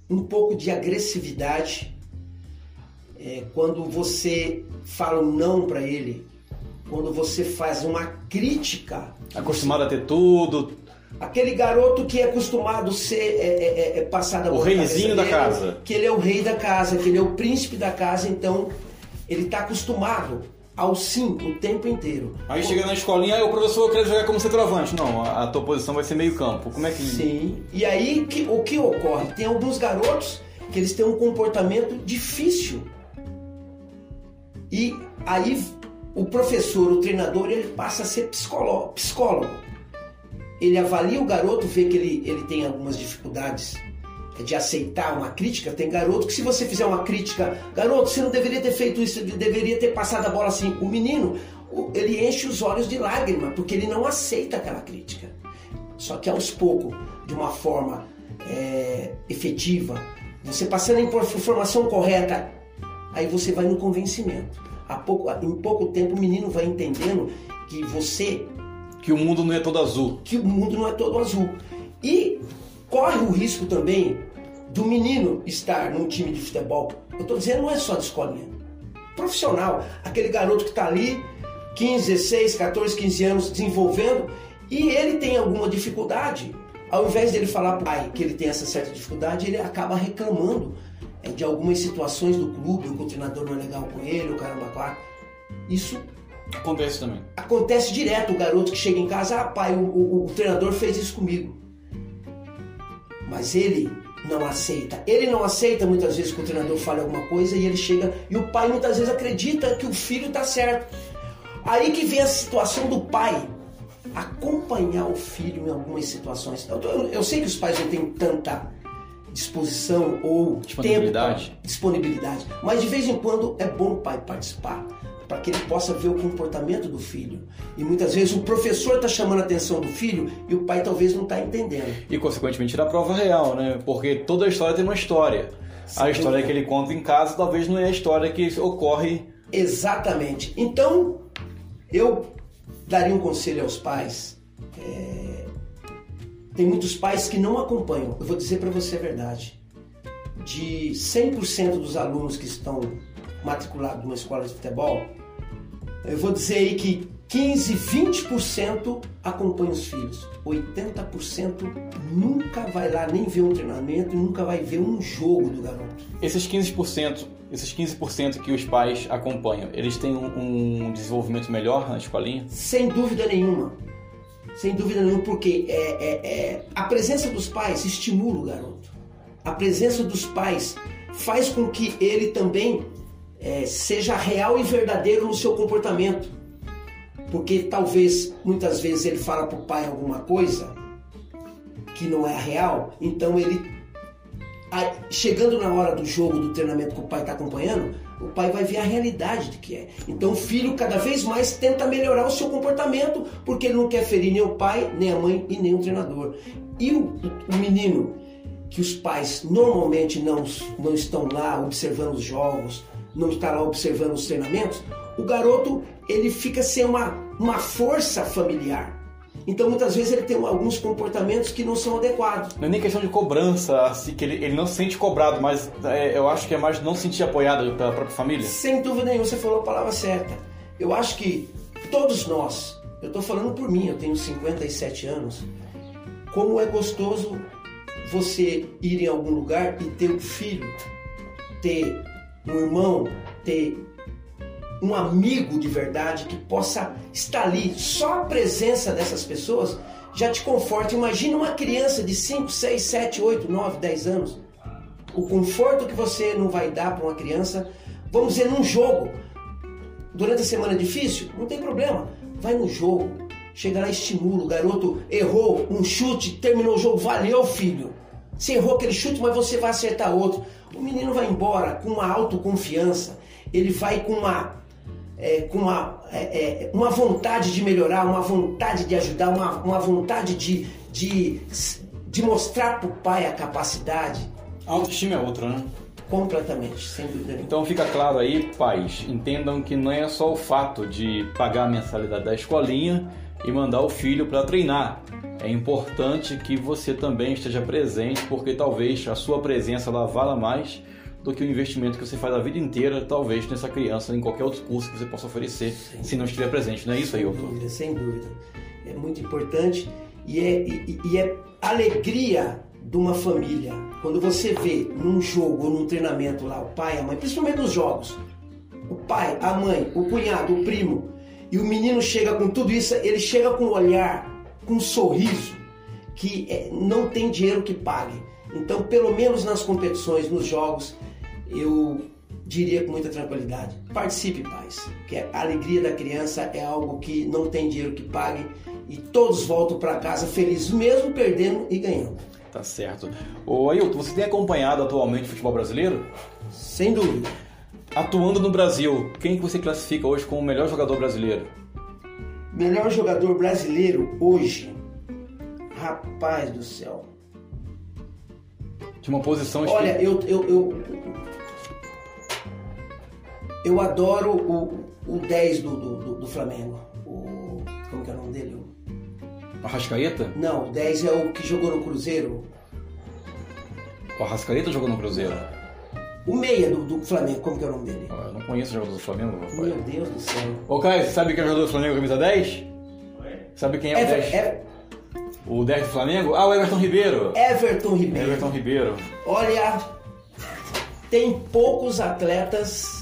um pouco de agressividade. É, quando você fala um não para ele, quando você faz uma crítica. Acostumado a ter tudo. Aquele garoto que é acostumado a ser é, é, é, é passado O reizinho da casa. Que ele é o rei da casa, que ele é o príncipe da casa, então ele está acostumado ao sim o tempo inteiro. Aí chega na escolinha, o professor quer jogar como centroavante. Não, a, a tua posição vai ser meio campo. Como é que. Sim. E aí que, o que ocorre? Tem alguns garotos que eles têm um comportamento difícil. E aí o professor, o treinador, ele passa a ser psicólogo. Ele avalia o garoto, vê que ele, ele tem algumas dificuldades de aceitar uma crítica. Tem garoto que se você fizer uma crítica, garoto, você não deveria ter feito isso, deveria ter passado a bola assim. O menino, ele enche os olhos de lágrima, porque ele não aceita aquela crítica. Só que aos poucos, de uma forma é, efetiva, você passando a informação correta, aí você vai no convencimento pouco, em pouco tempo o menino vai entendendo que você. Que o mundo não é todo azul. Que o mundo não é todo azul. E corre o risco também do menino estar num time de futebol. Eu estou dizendo, não é só de escolinha. Profissional. Aquele garoto que está ali, 15, 16, 14, 15 anos, desenvolvendo, e ele tem alguma dificuldade. Ao invés dele falar pai que ele tem essa certa dificuldade, ele acaba reclamando de algumas situações do clube, o treinador não é legal com ele, o caramba quatro. Isso acontece também. Acontece direto o garoto que chega em casa, ah pai, o, o, o treinador fez isso comigo. Mas ele não aceita. Ele não aceita muitas vezes que o treinador fale alguma coisa e ele chega e o pai muitas vezes acredita que o filho está certo. Aí que vem a situação do pai acompanhar o filho em algumas situações. Eu, eu, eu sei que os pais não têm tanta disposição ou disponibilidade. tempo, disponibilidade. Mas de vez em quando é bom o pai participar para que ele possa ver o comportamento do filho. E muitas vezes o professor está chamando a atenção do filho e o pai talvez não está entendendo. E consequentemente da prova real, né? Porque toda história tem uma história. Sim, a história que ele conta em casa talvez não é a história que ocorre. Exatamente. Então, eu daria um conselho aos pais. É tem muitos pais que não acompanham. Eu vou dizer para você a verdade. De 100% dos alunos que estão matriculados numa escola de futebol, eu vou dizer aí que 15, 20% acompanha os filhos. 80% nunca vai lá nem ver um treinamento e nunca vai ver um jogo do garoto. Esses 15%, esses 15% que os pais acompanham, eles têm um, um desenvolvimento melhor na escolinha? Sem dúvida nenhuma. Sem dúvida nenhuma, porque é, é, é, a presença dos pais estimula o garoto. A presença dos pais faz com que ele também é, seja real e verdadeiro no seu comportamento. Porque talvez, muitas vezes, ele fala para o pai alguma coisa que não é real, então ele, chegando na hora do jogo, do treinamento que o pai está acompanhando, o pai vai ver a realidade de que é. Então o filho cada vez mais tenta melhorar o seu comportamento, porque ele não quer ferir nem o pai, nem a mãe e nem o treinador. E o, o menino que os pais normalmente não, não estão lá observando os jogos, não está lá observando os treinamentos, o garoto ele fica sem uma, uma força familiar. Então muitas vezes ele tem alguns comportamentos que não são adequados. Não é nem questão de cobrança, assim, que ele, ele não se sente cobrado, mas é, eu acho que é mais não se sentir apoiado pela própria família. Sem dúvida nenhuma, você falou a palavra certa. Eu acho que todos nós, eu estou falando por mim, eu tenho 57 anos, como é gostoso você ir em algum lugar e ter um filho, ter um irmão, ter um amigo de verdade que possa estar ali. Só a presença dessas pessoas já te conforta. Imagina uma criança de 5, 6, 7, 8, 9, 10 anos. O conforto que você não vai dar para uma criança, vamos dizer, num jogo. Durante a semana difícil? Não tem problema. Vai no jogo. Chega lá, estimula. O garoto errou um chute, terminou o jogo. Valeu, filho. Você errou aquele chute, mas você vai acertar outro. O menino vai embora com uma autoconfiança. Ele vai com uma é, com uma, é, é, uma vontade de melhorar, uma vontade de ajudar, uma, uma vontade de, de, de mostrar para o pai a capacidade. A autoestima é outra, né? Completamente, sem dúvida. Então fica claro aí, pais, entendam que não é só o fato de pagar a mensalidade da escolinha e mandar o filho para treinar. É importante que você também esteja presente, porque talvez a sua presença lá vala mais do que o investimento que você faz a vida inteira, talvez, nessa criança, em qualquer outro curso que você possa oferecer, Sim. se não estiver presente. Não é isso aí, Sem dúvida, sem dúvida. É muito importante e é, e, e é alegria de uma família. Quando você vê num jogo ou num treinamento lá o pai, a mãe, principalmente nos jogos, o pai, a mãe, o cunhado, o primo, e o menino chega com tudo isso, ele chega com um olhar, com um sorriso, que é, não tem dinheiro que pague. Então, pelo menos nas competições, nos jogos, eu diria com muita tranquilidade: participe, pais, que a alegria da criança é algo que não tem dinheiro que pague e todos voltam para casa felizes, mesmo perdendo e ganhando. Tá certo. Ô Ailton, você tem acompanhado atualmente o futebol brasileiro? Sem dúvida. Atuando no Brasil, quem que você classifica hoje como o melhor jogador brasileiro? Melhor jogador brasileiro hoje? Rapaz do céu. De uma posição Olha, eu, eu, eu, eu adoro o, o 10 do, do, do, Flamengo. O, como que é o nome dele? O Arrascaeta? Não, o 10 é o que jogou no Cruzeiro. O Arrascaeta jogou no Cruzeiro? O meia do, do Flamengo, como que é o nome dele? Ah, eu não conheço o jogador do Flamengo, rapaz. Meu Deus do céu. Ô Caio, você sabe quem é o jogador do Flamengo camisa 10? Oi? Sabe quem é, o 10? É... O 10 do Flamengo? Ah, o Everton Ribeiro. Everton Ribeiro. Everton Ribeiro. Olha, tem poucos atletas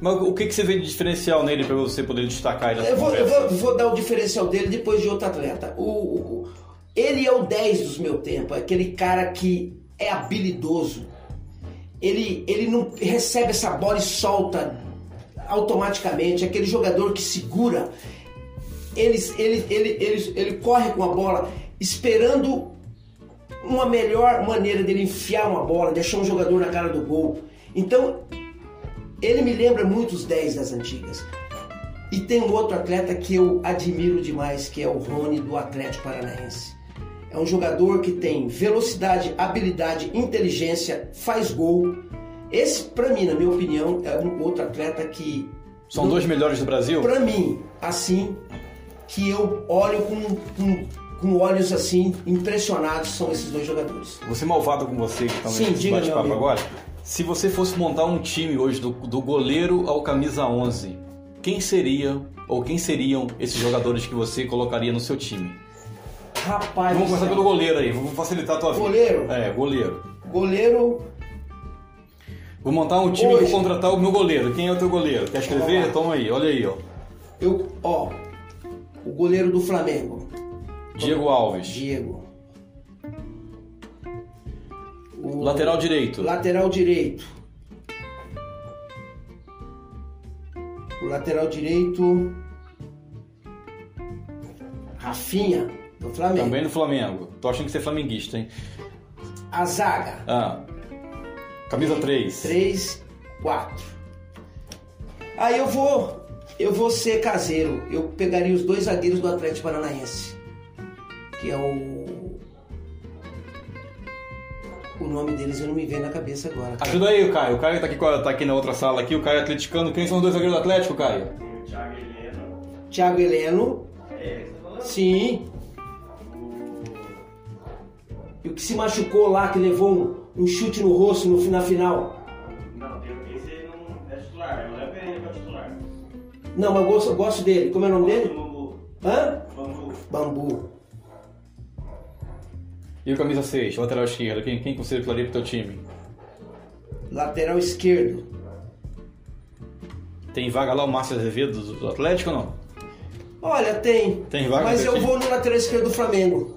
mas o que, que você vê de diferencial nele para você poder destacar ele eu vou, eu vou, vou, dar o diferencial dele depois de outro atleta. O, o, ele é o 10 dos meu tempo, é aquele cara que é habilidoso. Ele, ele não recebe essa bola e solta automaticamente. É aquele jogador que segura. Ele, ele, ele, ele, ele corre com a bola esperando uma melhor maneira dele enfiar uma bola, deixar um jogador na cara do gol. Então, ele me lembra muito os 10 das antigas. E tem um outro atleta que eu admiro demais, que é o Rony do Atlético Paranaense. É um jogador que tem velocidade, habilidade, inteligência, faz gol. Esse, para mim, na minha opinião, é um outro atleta que. São no, dois melhores do Brasil? Para mim, assim, que eu olho com, com, com, olhos assim, impressionados, são esses dois jogadores. Você malvado com você que está nesse bate-papo agora? Se você fosse montar um time hoje do, do goleiro ao camisa 11, quem seria ou quem seriam esses jogadores que você colocaria no seu time? Rapaz. Vamos começar pelo goleiro aí, vamos facilitar a tua vida. Goleiro? É, goleiro. Goleiro. Vou montar um time e vou contratar o meu goleiro. Quem é o teu goleiro? Quer escrever? Toma aí, olha aí, ó. Eu, ó. O goleiro do Flamengo. Diego Alves. Diego. Lateral direito. lateral direito. O lateral direito. Rafinha, do Flamengo. Também no Flamengo. Tô achando que você é flamenguista, hein? A zaga. Ah. Camisa 3. 3, 4. Aí eu vou. Eu vou ser caseiro. Eu pegaria os dois zagueiros do Atlético Paranaense. Que é o. O nome deles eu não me vem na cabeça agora. Ajuda aí, o Caio. O Caio tá aqui, tá aqui na outra sala aqui, o Caio é atleticano. Quem são os dois zagueiros do Atlético, Caio? Thiago Heleno. Sim. E o que se machucou lá, que levou um, um chute no rosto no, na final. Não, tem- esse não é titular, é o Léo Pereira que é o titular. Não, mas eu gosto, eu gosto dele. Como é o nome dele? Bambu. Hã? Bambu. Bambu. E o camisa 6, lateral esquerdo. Quem, quem você declararia pro teu time? Lateral esquerdo. Tem vaga lá o Márcio Azevedo do, Atlético ou não? Olha, tem. Tem vaga Mas eu time? vou no lateral esquerdo do Flamengo.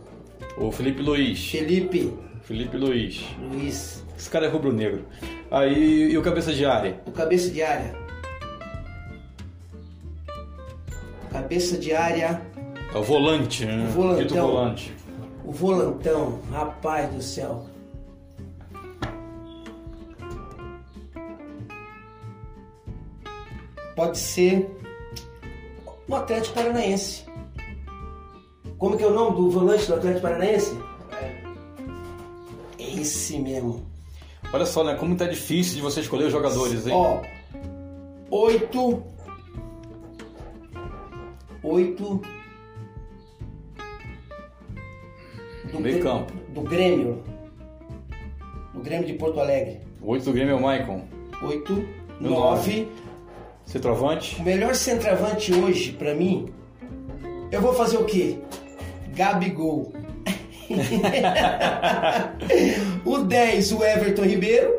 O Felipe Luiz. Felipe Felipe Luiz. Luiz. Esse cara é rubro-negro. Aí, e o cabeça de área? O cabeça de área. Cabeça de área. É o volante, né? O volantão. Dito volante. O volantão. Rapaz do céu. Pode ser o Atlético Paranaense. Como que é o nome do volante do Atlético Paranaense? Esse mesmo. Olha só, né? Como tá difícil de você escolher os jogadores, hein? Ó, oito. Oito. Do Meio campo. Do Grêmio. Do Grêmio de Porto Alegre. O 8 do Grêmio é o Maicon. Oito. No Nove. Centroavante. O melhor centroavante hoje, pra mim, eu vou fazer o quê? Gabigol. o 10, o Everton Ribeiro.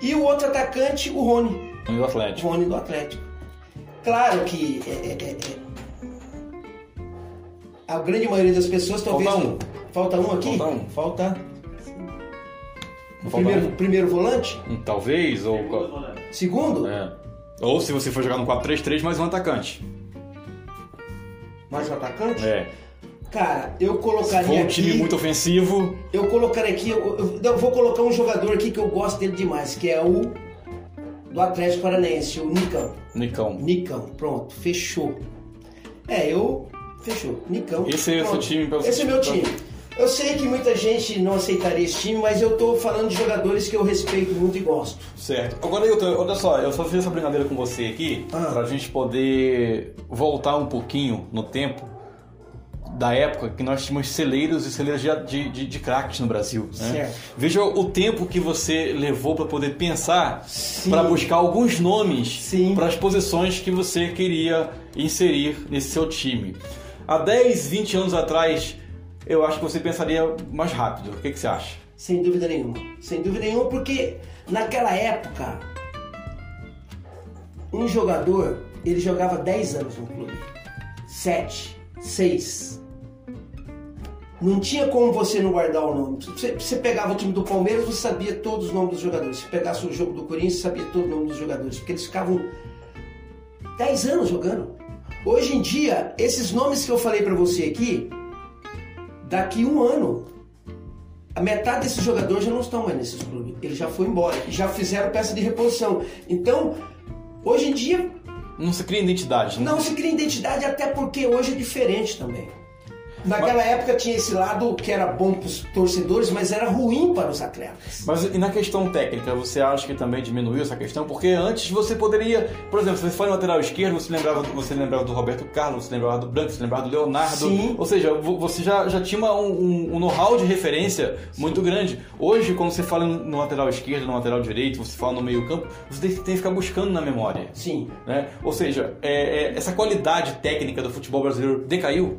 E o outro atacante, o Rony. Do Atlético. Rony do Atlético. Claro que é, é, é, a grande maioria das pessoas talvez. Falta um. Falta um aqui? Falta um. Falta. O Falta primeiro, um. primeiro volante? Hum, Talvez, ou. Segundo? É. Ou se você for jogar no 4-3-3, mais um atacante. Mais um atacante? É. Cara, eu Se colocaria for um aqui. time muito ofensivo, Eu colocaria aqui. Eu, eu- eu vou colocar um jogador aqui que eu gosto dele demais, que é o do Atlético Paranaense, o Nicão. Nicão. Nicão, pronto, fechou. É, eu. Fechou. Nicão. Esse é o seu time pra você Esse é meu time. Eu sei que muita gente não aceitaria esse time, mas eu tô falando de jogadores que eu respeito muito e gosto. Certo. Agora, Hilton, olha só, eu só fiz essa brincadeira com você aqui Ah. pra gente poder voltar um pouquinho no tempo da época que nós tínhamos celeiros e celeiros de, de, de, craques no Brasil. né? Certo. Veja o tempo que você levou pra poder pensar, pra buscar alguns nomes para as posições que você queria inserir nesse seu time. Há 10, 20 anos atrás, eu acho que você pensaria mais rápido. O que, que você acha? Sem dúvida nenhuma. Sem dúvida nenhuma, porque naquela época, um jogador, ele jogava 10 anos no clube. 7, 6. Não tinha como você não guardar o nome. Você, você pegava o time do Palmeiras, você sabia todos os nomes dos jogadores. Se pegasse o jogo do Corinthians, você sabia todo o nome dos jogadores. Porque eles ficavam 10 anos jogando. Hoje em dia, esses nomes que eu falei pra você aqui, daqui um ano, a metade desses jogadores já não estão mais nesses clubes. Eles já foram embora. Já fizeram peça de reposição. Então, hoje em dia, Não se cria identidade, né? não se cria identidade, até porque hoje é diferente também. Naquela época tinha esse lado que era bom para os torcedores, mas era ruim para os atletas. Mas e na questão técnica, você acha que também diminuiu essa questão? Porque antes você poderia, por exemplo, se você no lateral esquerdo, você lembrava, você lembrava do Roberto Carlos, você lembrava do Branco, você lembrava do Leonardo. Sim. Ou seja, vo- você já, já tinha um, um know-how de referência muito grande. Hoje, quando você fala no lateral esquerdo, no lateral direito, você fala no meio campo, você tem, tem que ficar buscando na memória. Sim. né? Ou seja, é- é- essa qualidade técnica do futebol brasileiro decaiu?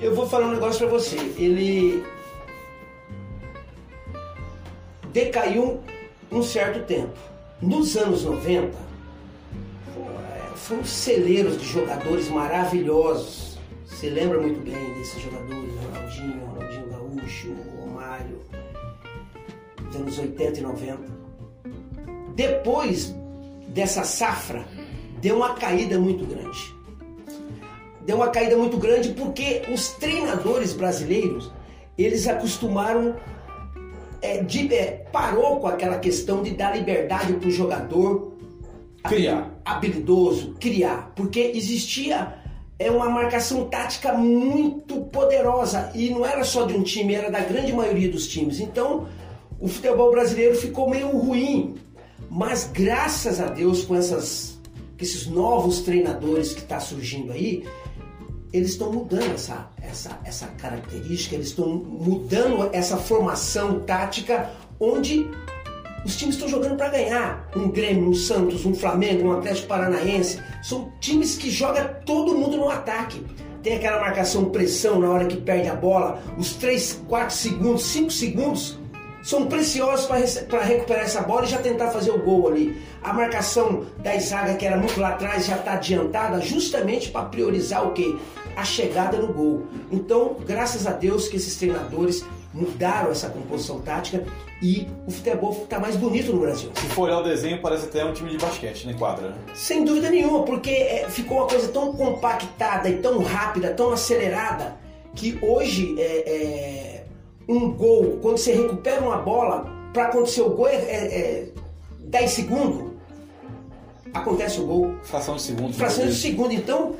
Eu vou falar um negócio pra você. Ele decaiu um certo tempo. Nos anos 90, pô, é, foram celeiros de jogadores maravilhosos. Você lembra muito bem desses jogadores, Ronaldinho, Ronaldinho Gaúcho, Romário, dos anos 80 e 90. Depois dessa safra, deu uma caída muito grande deu uma caída muito grande porque os treinadores brasileiros eles acostumaram é, de- é, parou com aquela questão de dar liberdade para o jogador Criar. habilidoso criar porque existia é uma marcação tática muito poderosa e não era só de um time era da grande maioria dos times então o futebol brasileiro ficou meio ruim mas graças a Deus com essas com esses novos treinadores que está surgindo aí eles estão mudando essa, essa, essa característica, eles estão mudando essa formação tática onde os times estão jogando para ganhar. Um Grêmio, um Santos, um Flamengo, um Atlético Paranaense. São times que jogam todo mundo no ataque. Tem aquela marcação pressão na hora que perde a bola, os 3, 4 segundos, 5 segundos são preciosos para recuperar essa bola e já tentar fazer o gol ali. A marcação da zaga, que era muito lá atrás, já está adiantada justamente para priorizar o quê? A chegada no gol. Então, graças a Deus que esses treinadores mudaram essa composição tática e o futebol está mais bonito no Brasil. Se for olhar o desenho, parece até um time de basquete, né? Quadra. né? Sem dúvida nenhuma, porque é, ficou uma coisa tão compactada e tão rápida, tão acelerada, que hoje é, é, um gol, quando você recupera uma bola, para acontecer o gol é, é, é 10 segundos, acontece o gol. Fração de segundo. Fração de segundo. Então,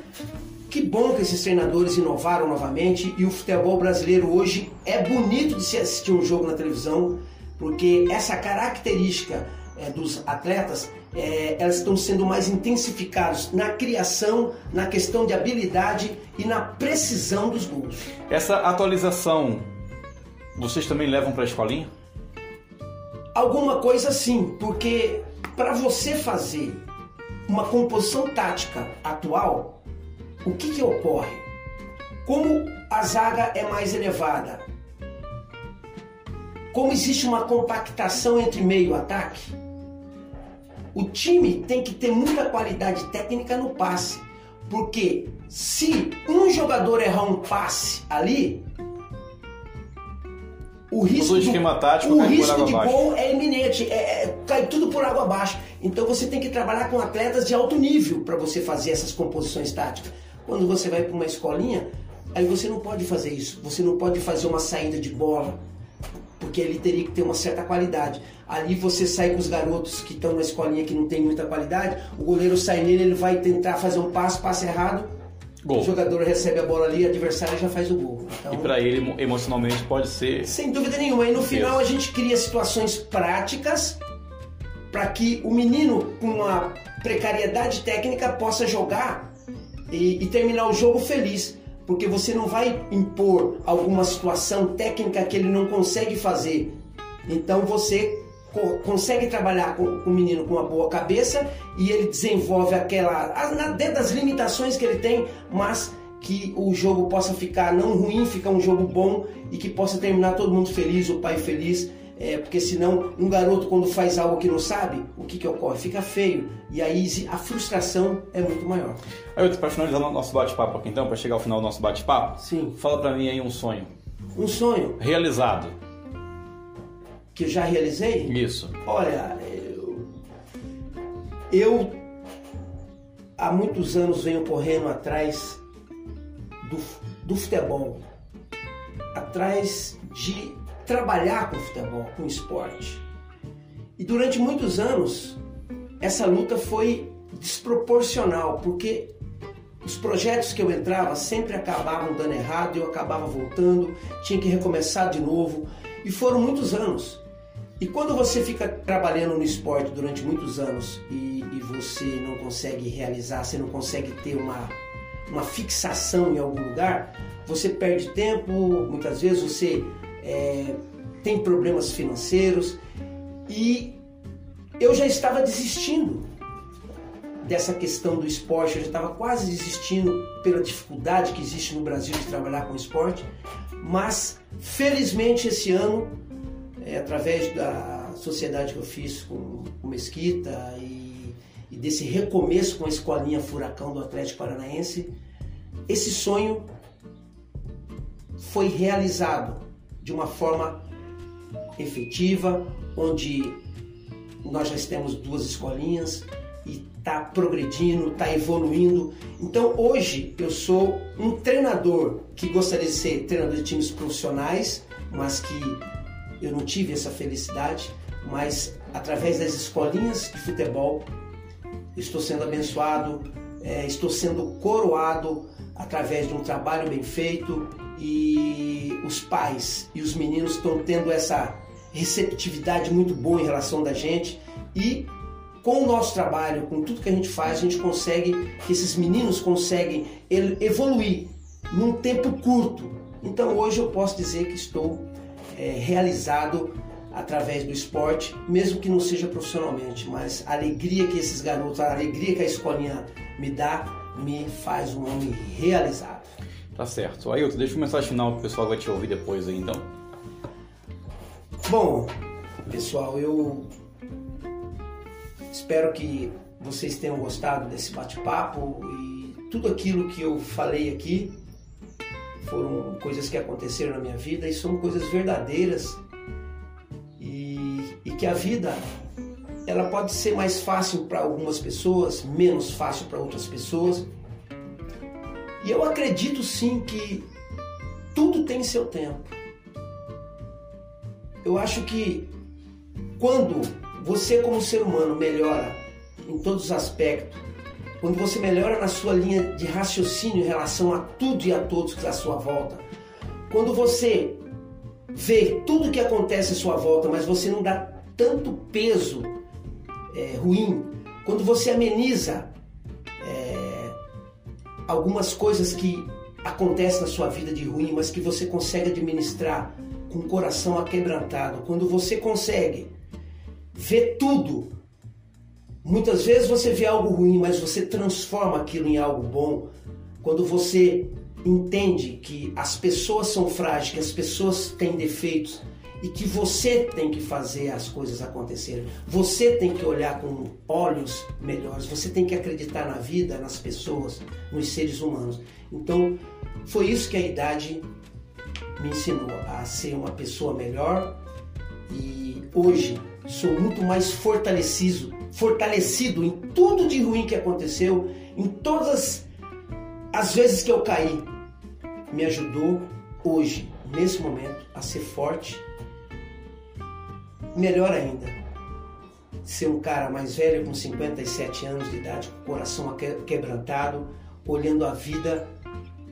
que bom que esses treinadores inovaram novamente e o futebol brasileiro hoje é bonito de se assistir um jogo na televisão, porque essa característica é, dos atletas, é, elas estão sendo mais intensificadas na criação, na questão de habilidade e na precisão dos gols. Essa atualização, vocês também levam para a escolinha? Alguma coisa sim, porque para você fazer uma composição tática atual, o que, que ocorre? Como a zaga é mais elevada, como existe uma compactação entre meio e ataque, o time tem que ter muita qualidade técnica no passe. Porque se um jogador errar um passe ali, o risco, o esquema tático o risco de abaixo. gol é iminente, é, é- cai tudo por água abaixo. Então você tem que trabalhar com atletas de alto nível para você fazer essas composições táticas. Quando você vai para uma escolinha, aí você não pode fazer isso. Você não pode fazer uma saída de bola, porque ele teria que ter uma certa qualidade. Ali você sai com os garotos que estão na escolinha que não tem muita qualidade, o goleiro sai nele, ele vai tentar fazer um passo, passe errado, Gol. o jogador recebe a bola ali, o adversário já faz o gol. Então, E para ele, emo- emocionalmente, pode ser. sem dúvida nenhuma. E no final a gente cria situações práticas para que o menino com uma precariedade técnica possa jogar e, e terminar o jogo feliz. Porque você não vai impor alguma situação técnica que ele não consegue fazer. Então você consegue trabalhar com, o menino com uma boa cabeça e ele desenvolve aquela. dentro das limitações que ele tem, mas que o jogo possa ficar não ruim, ficar um jogo bom e que possa terminar todo mundo feliz, o pai feliz. É, porque senão um garoto quando faz algo que não sabe, o que, que ocorre? Fica feio. E aí a frustração é muito maior. Aí, para finalizar o nosso bate-papo aqui, então, para chegar ao final do nosso bate-papo, Sim. fala para mim aí um sonho Um sonho realizado. Que eu já realizei, Isso. Olha, eu, eu há muitos anos venho correndo atrás do, do futebol, atrás de trabalhar com futebol, com esporte. E durante muitos anos essa luta foi desproporcional, porque os projetos que eu entrava sempre acabavam dando errado, eu acabava voltando, tinha que recomeçar de novo. E foram muitos anos. E quando você fica trabalhando no esporte durante muitos anos e, e você não consegue realizar, você não consegue ter uma, uma fixação em algum lugar, você perde tempo, muitas vezes você é, tem problemas financeiros. E eu já estava desistindo dessa questão do esporte, eu já estava quase desistindo pela dificuldade que existe no Brasil de trabalhar com esporte, mas felizmente esse ano é, através da sociedade que eu fiz com o Mesquita e, e, desse recomeço com a escolinha Furacão do Atlético Paranaense, esse sonho foi realizado de uma forma efetiva, onde nós já temos duas escolinhas e está progredindo, está evoluindo. Então hoje eu sou um treinador que gostaria de ser treinador de times profissionais, mas que eu não tive essa felicidade, mas através das escolinhas de futebol estou sendo abençoado, é, estou sendo coroado através de um trabalho bem feito e os pais e os meninos estão tendo essa receptividade muito boa em relação da gente e com o nosso trabalho, com tudo que a gente faz, a gente consegue que esses meninos conseguem evoluir num tempo curto. Então hoje eu posso dizer que estou é, realizado através do esporte, mesmo que não seja profissionalmente, mas a alegria que esses garotos, a alegria que a escolinha me dá, me faz um homem realizado. Tá certo. Ailton, deixa uma mensagem final que o pessoal vai te ouvir depois aí, então. Bom, pessoal, eu espero que vocês tenham gostado desse bate-papo e tudo aquilo que eu falei aqui foram coisas que aconteceram na minha vida e são coisas verdadeiras e, e que a vida ela pode ser mais fácil para algumas pessoas, menos fácil para outras pessoas. E eu acredito sim que tudo tem seu tempo. Eu acho que quando você como ser humano melhora em todos os aspectos, quando você melhora na sua linha de raciocínio em relação a tudo e a todos que está à sua volta, quando você vê tudo que acontece à sua volta, mas você não dá tanto peso é, ruim, quando você ameniza é, algumas coisas que acontecem na sua vida de ruim, mas que você consegue administrar com o coração aquebrantado, quando você consegue ver tudo Muitas vezes você vê algo ruim, mas você transforma aquilo em algo bom. Quando você entende que as pessoas são frágeis, que as pessoas têm defeitos e que você tem que fazer as coisas acontecerem. Você tem que olhar com olhos melhores, você tem que acreditar na vida, nas pessoas, nos seres humanos. Então, foi isso que a idade me ensinou a ser uma pessoa melhor e hoje sou muito mais fortalecido fortalecido em tudo de ruim que aconteceu, em todas as vezes que eu caí, me ajudou hoje, nesse momento, a ser forte. Melhor ainda, ser um cara mais velho, com 57 anos de idade, com o coração quebrantado, olhando a vida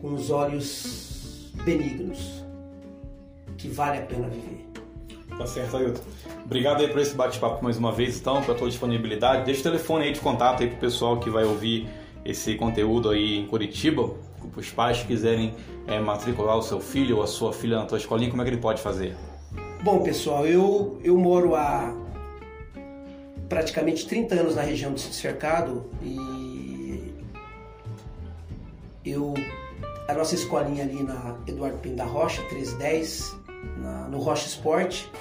com os olhos benignos, que vale a pena viver. Tá certo, Ailton. Obrigado aí por esse bate-papo mais uma vez, então, pela tua disponibilidade. Deixa o telefone aí de contato aí pro pessoal que vai ouvir esse conteúdo aí em Curitiba, os pais que quiserem é, matricular o seu filho ou a sua filha na tua escolinha, como é que ele pode fazer? Bom, pessoal, eu, eu moro há praticamente 30 anos na região do Cercado e eu a nossa escolinha ali na Eduardo Pinto da Rocha, 1310, na, no Rocha Esporte.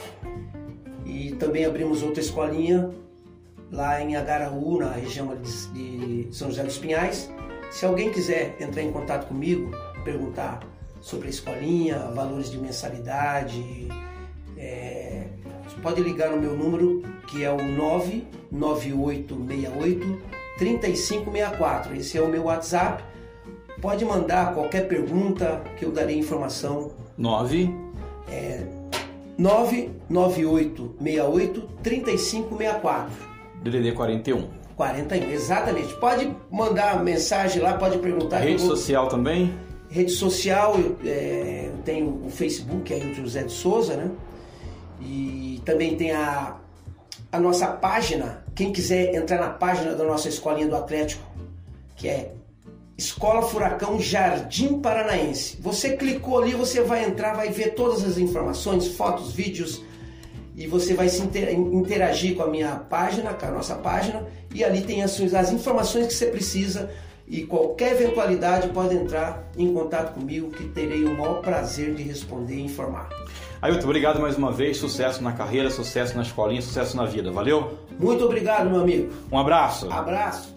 E também abrimos outra escolinha lá em Agaraú, na região de, de São José dos Pinhais. Se alguém quiser entrar em contato comigo, perguntar sobre a escolinha, valores de mensalidade, é, pode ligar no meu número que é o 99868 3564. Esse é o meu WhatsApp. Pode mandar qualquer pergunta que eu darei informação. 9 é 99868 3564. DDD 41. 41, exatamente. Pode mandar mensagem lá, pode perguntar. Rede vou- social também? Rede social, eu, é, eu tenho o Facebook, é o José de Souza, né? E também tem a, a nossa página. Quem quiser entrar na página da nossa escolinha do Atlético, que é Escola Furacão Jardim Paranaense. Você clicou ali, você vai entrar, vai ver todas as informações, fotos, vídeos, e você vai se inter- interagir com a minha página, com a nossa página, e ali tem as, as informações que você precisa. E qualquer eventualidade pode entrar em contato comigo, que terei o maior prazer de responder e informar. Ailton, obrigado mais uma vez. Sucesso na carreira, sucesso na escolinha, sucesso na vida. Valeu? Muito obrigado, meu amigo. Um abraço. Abraço.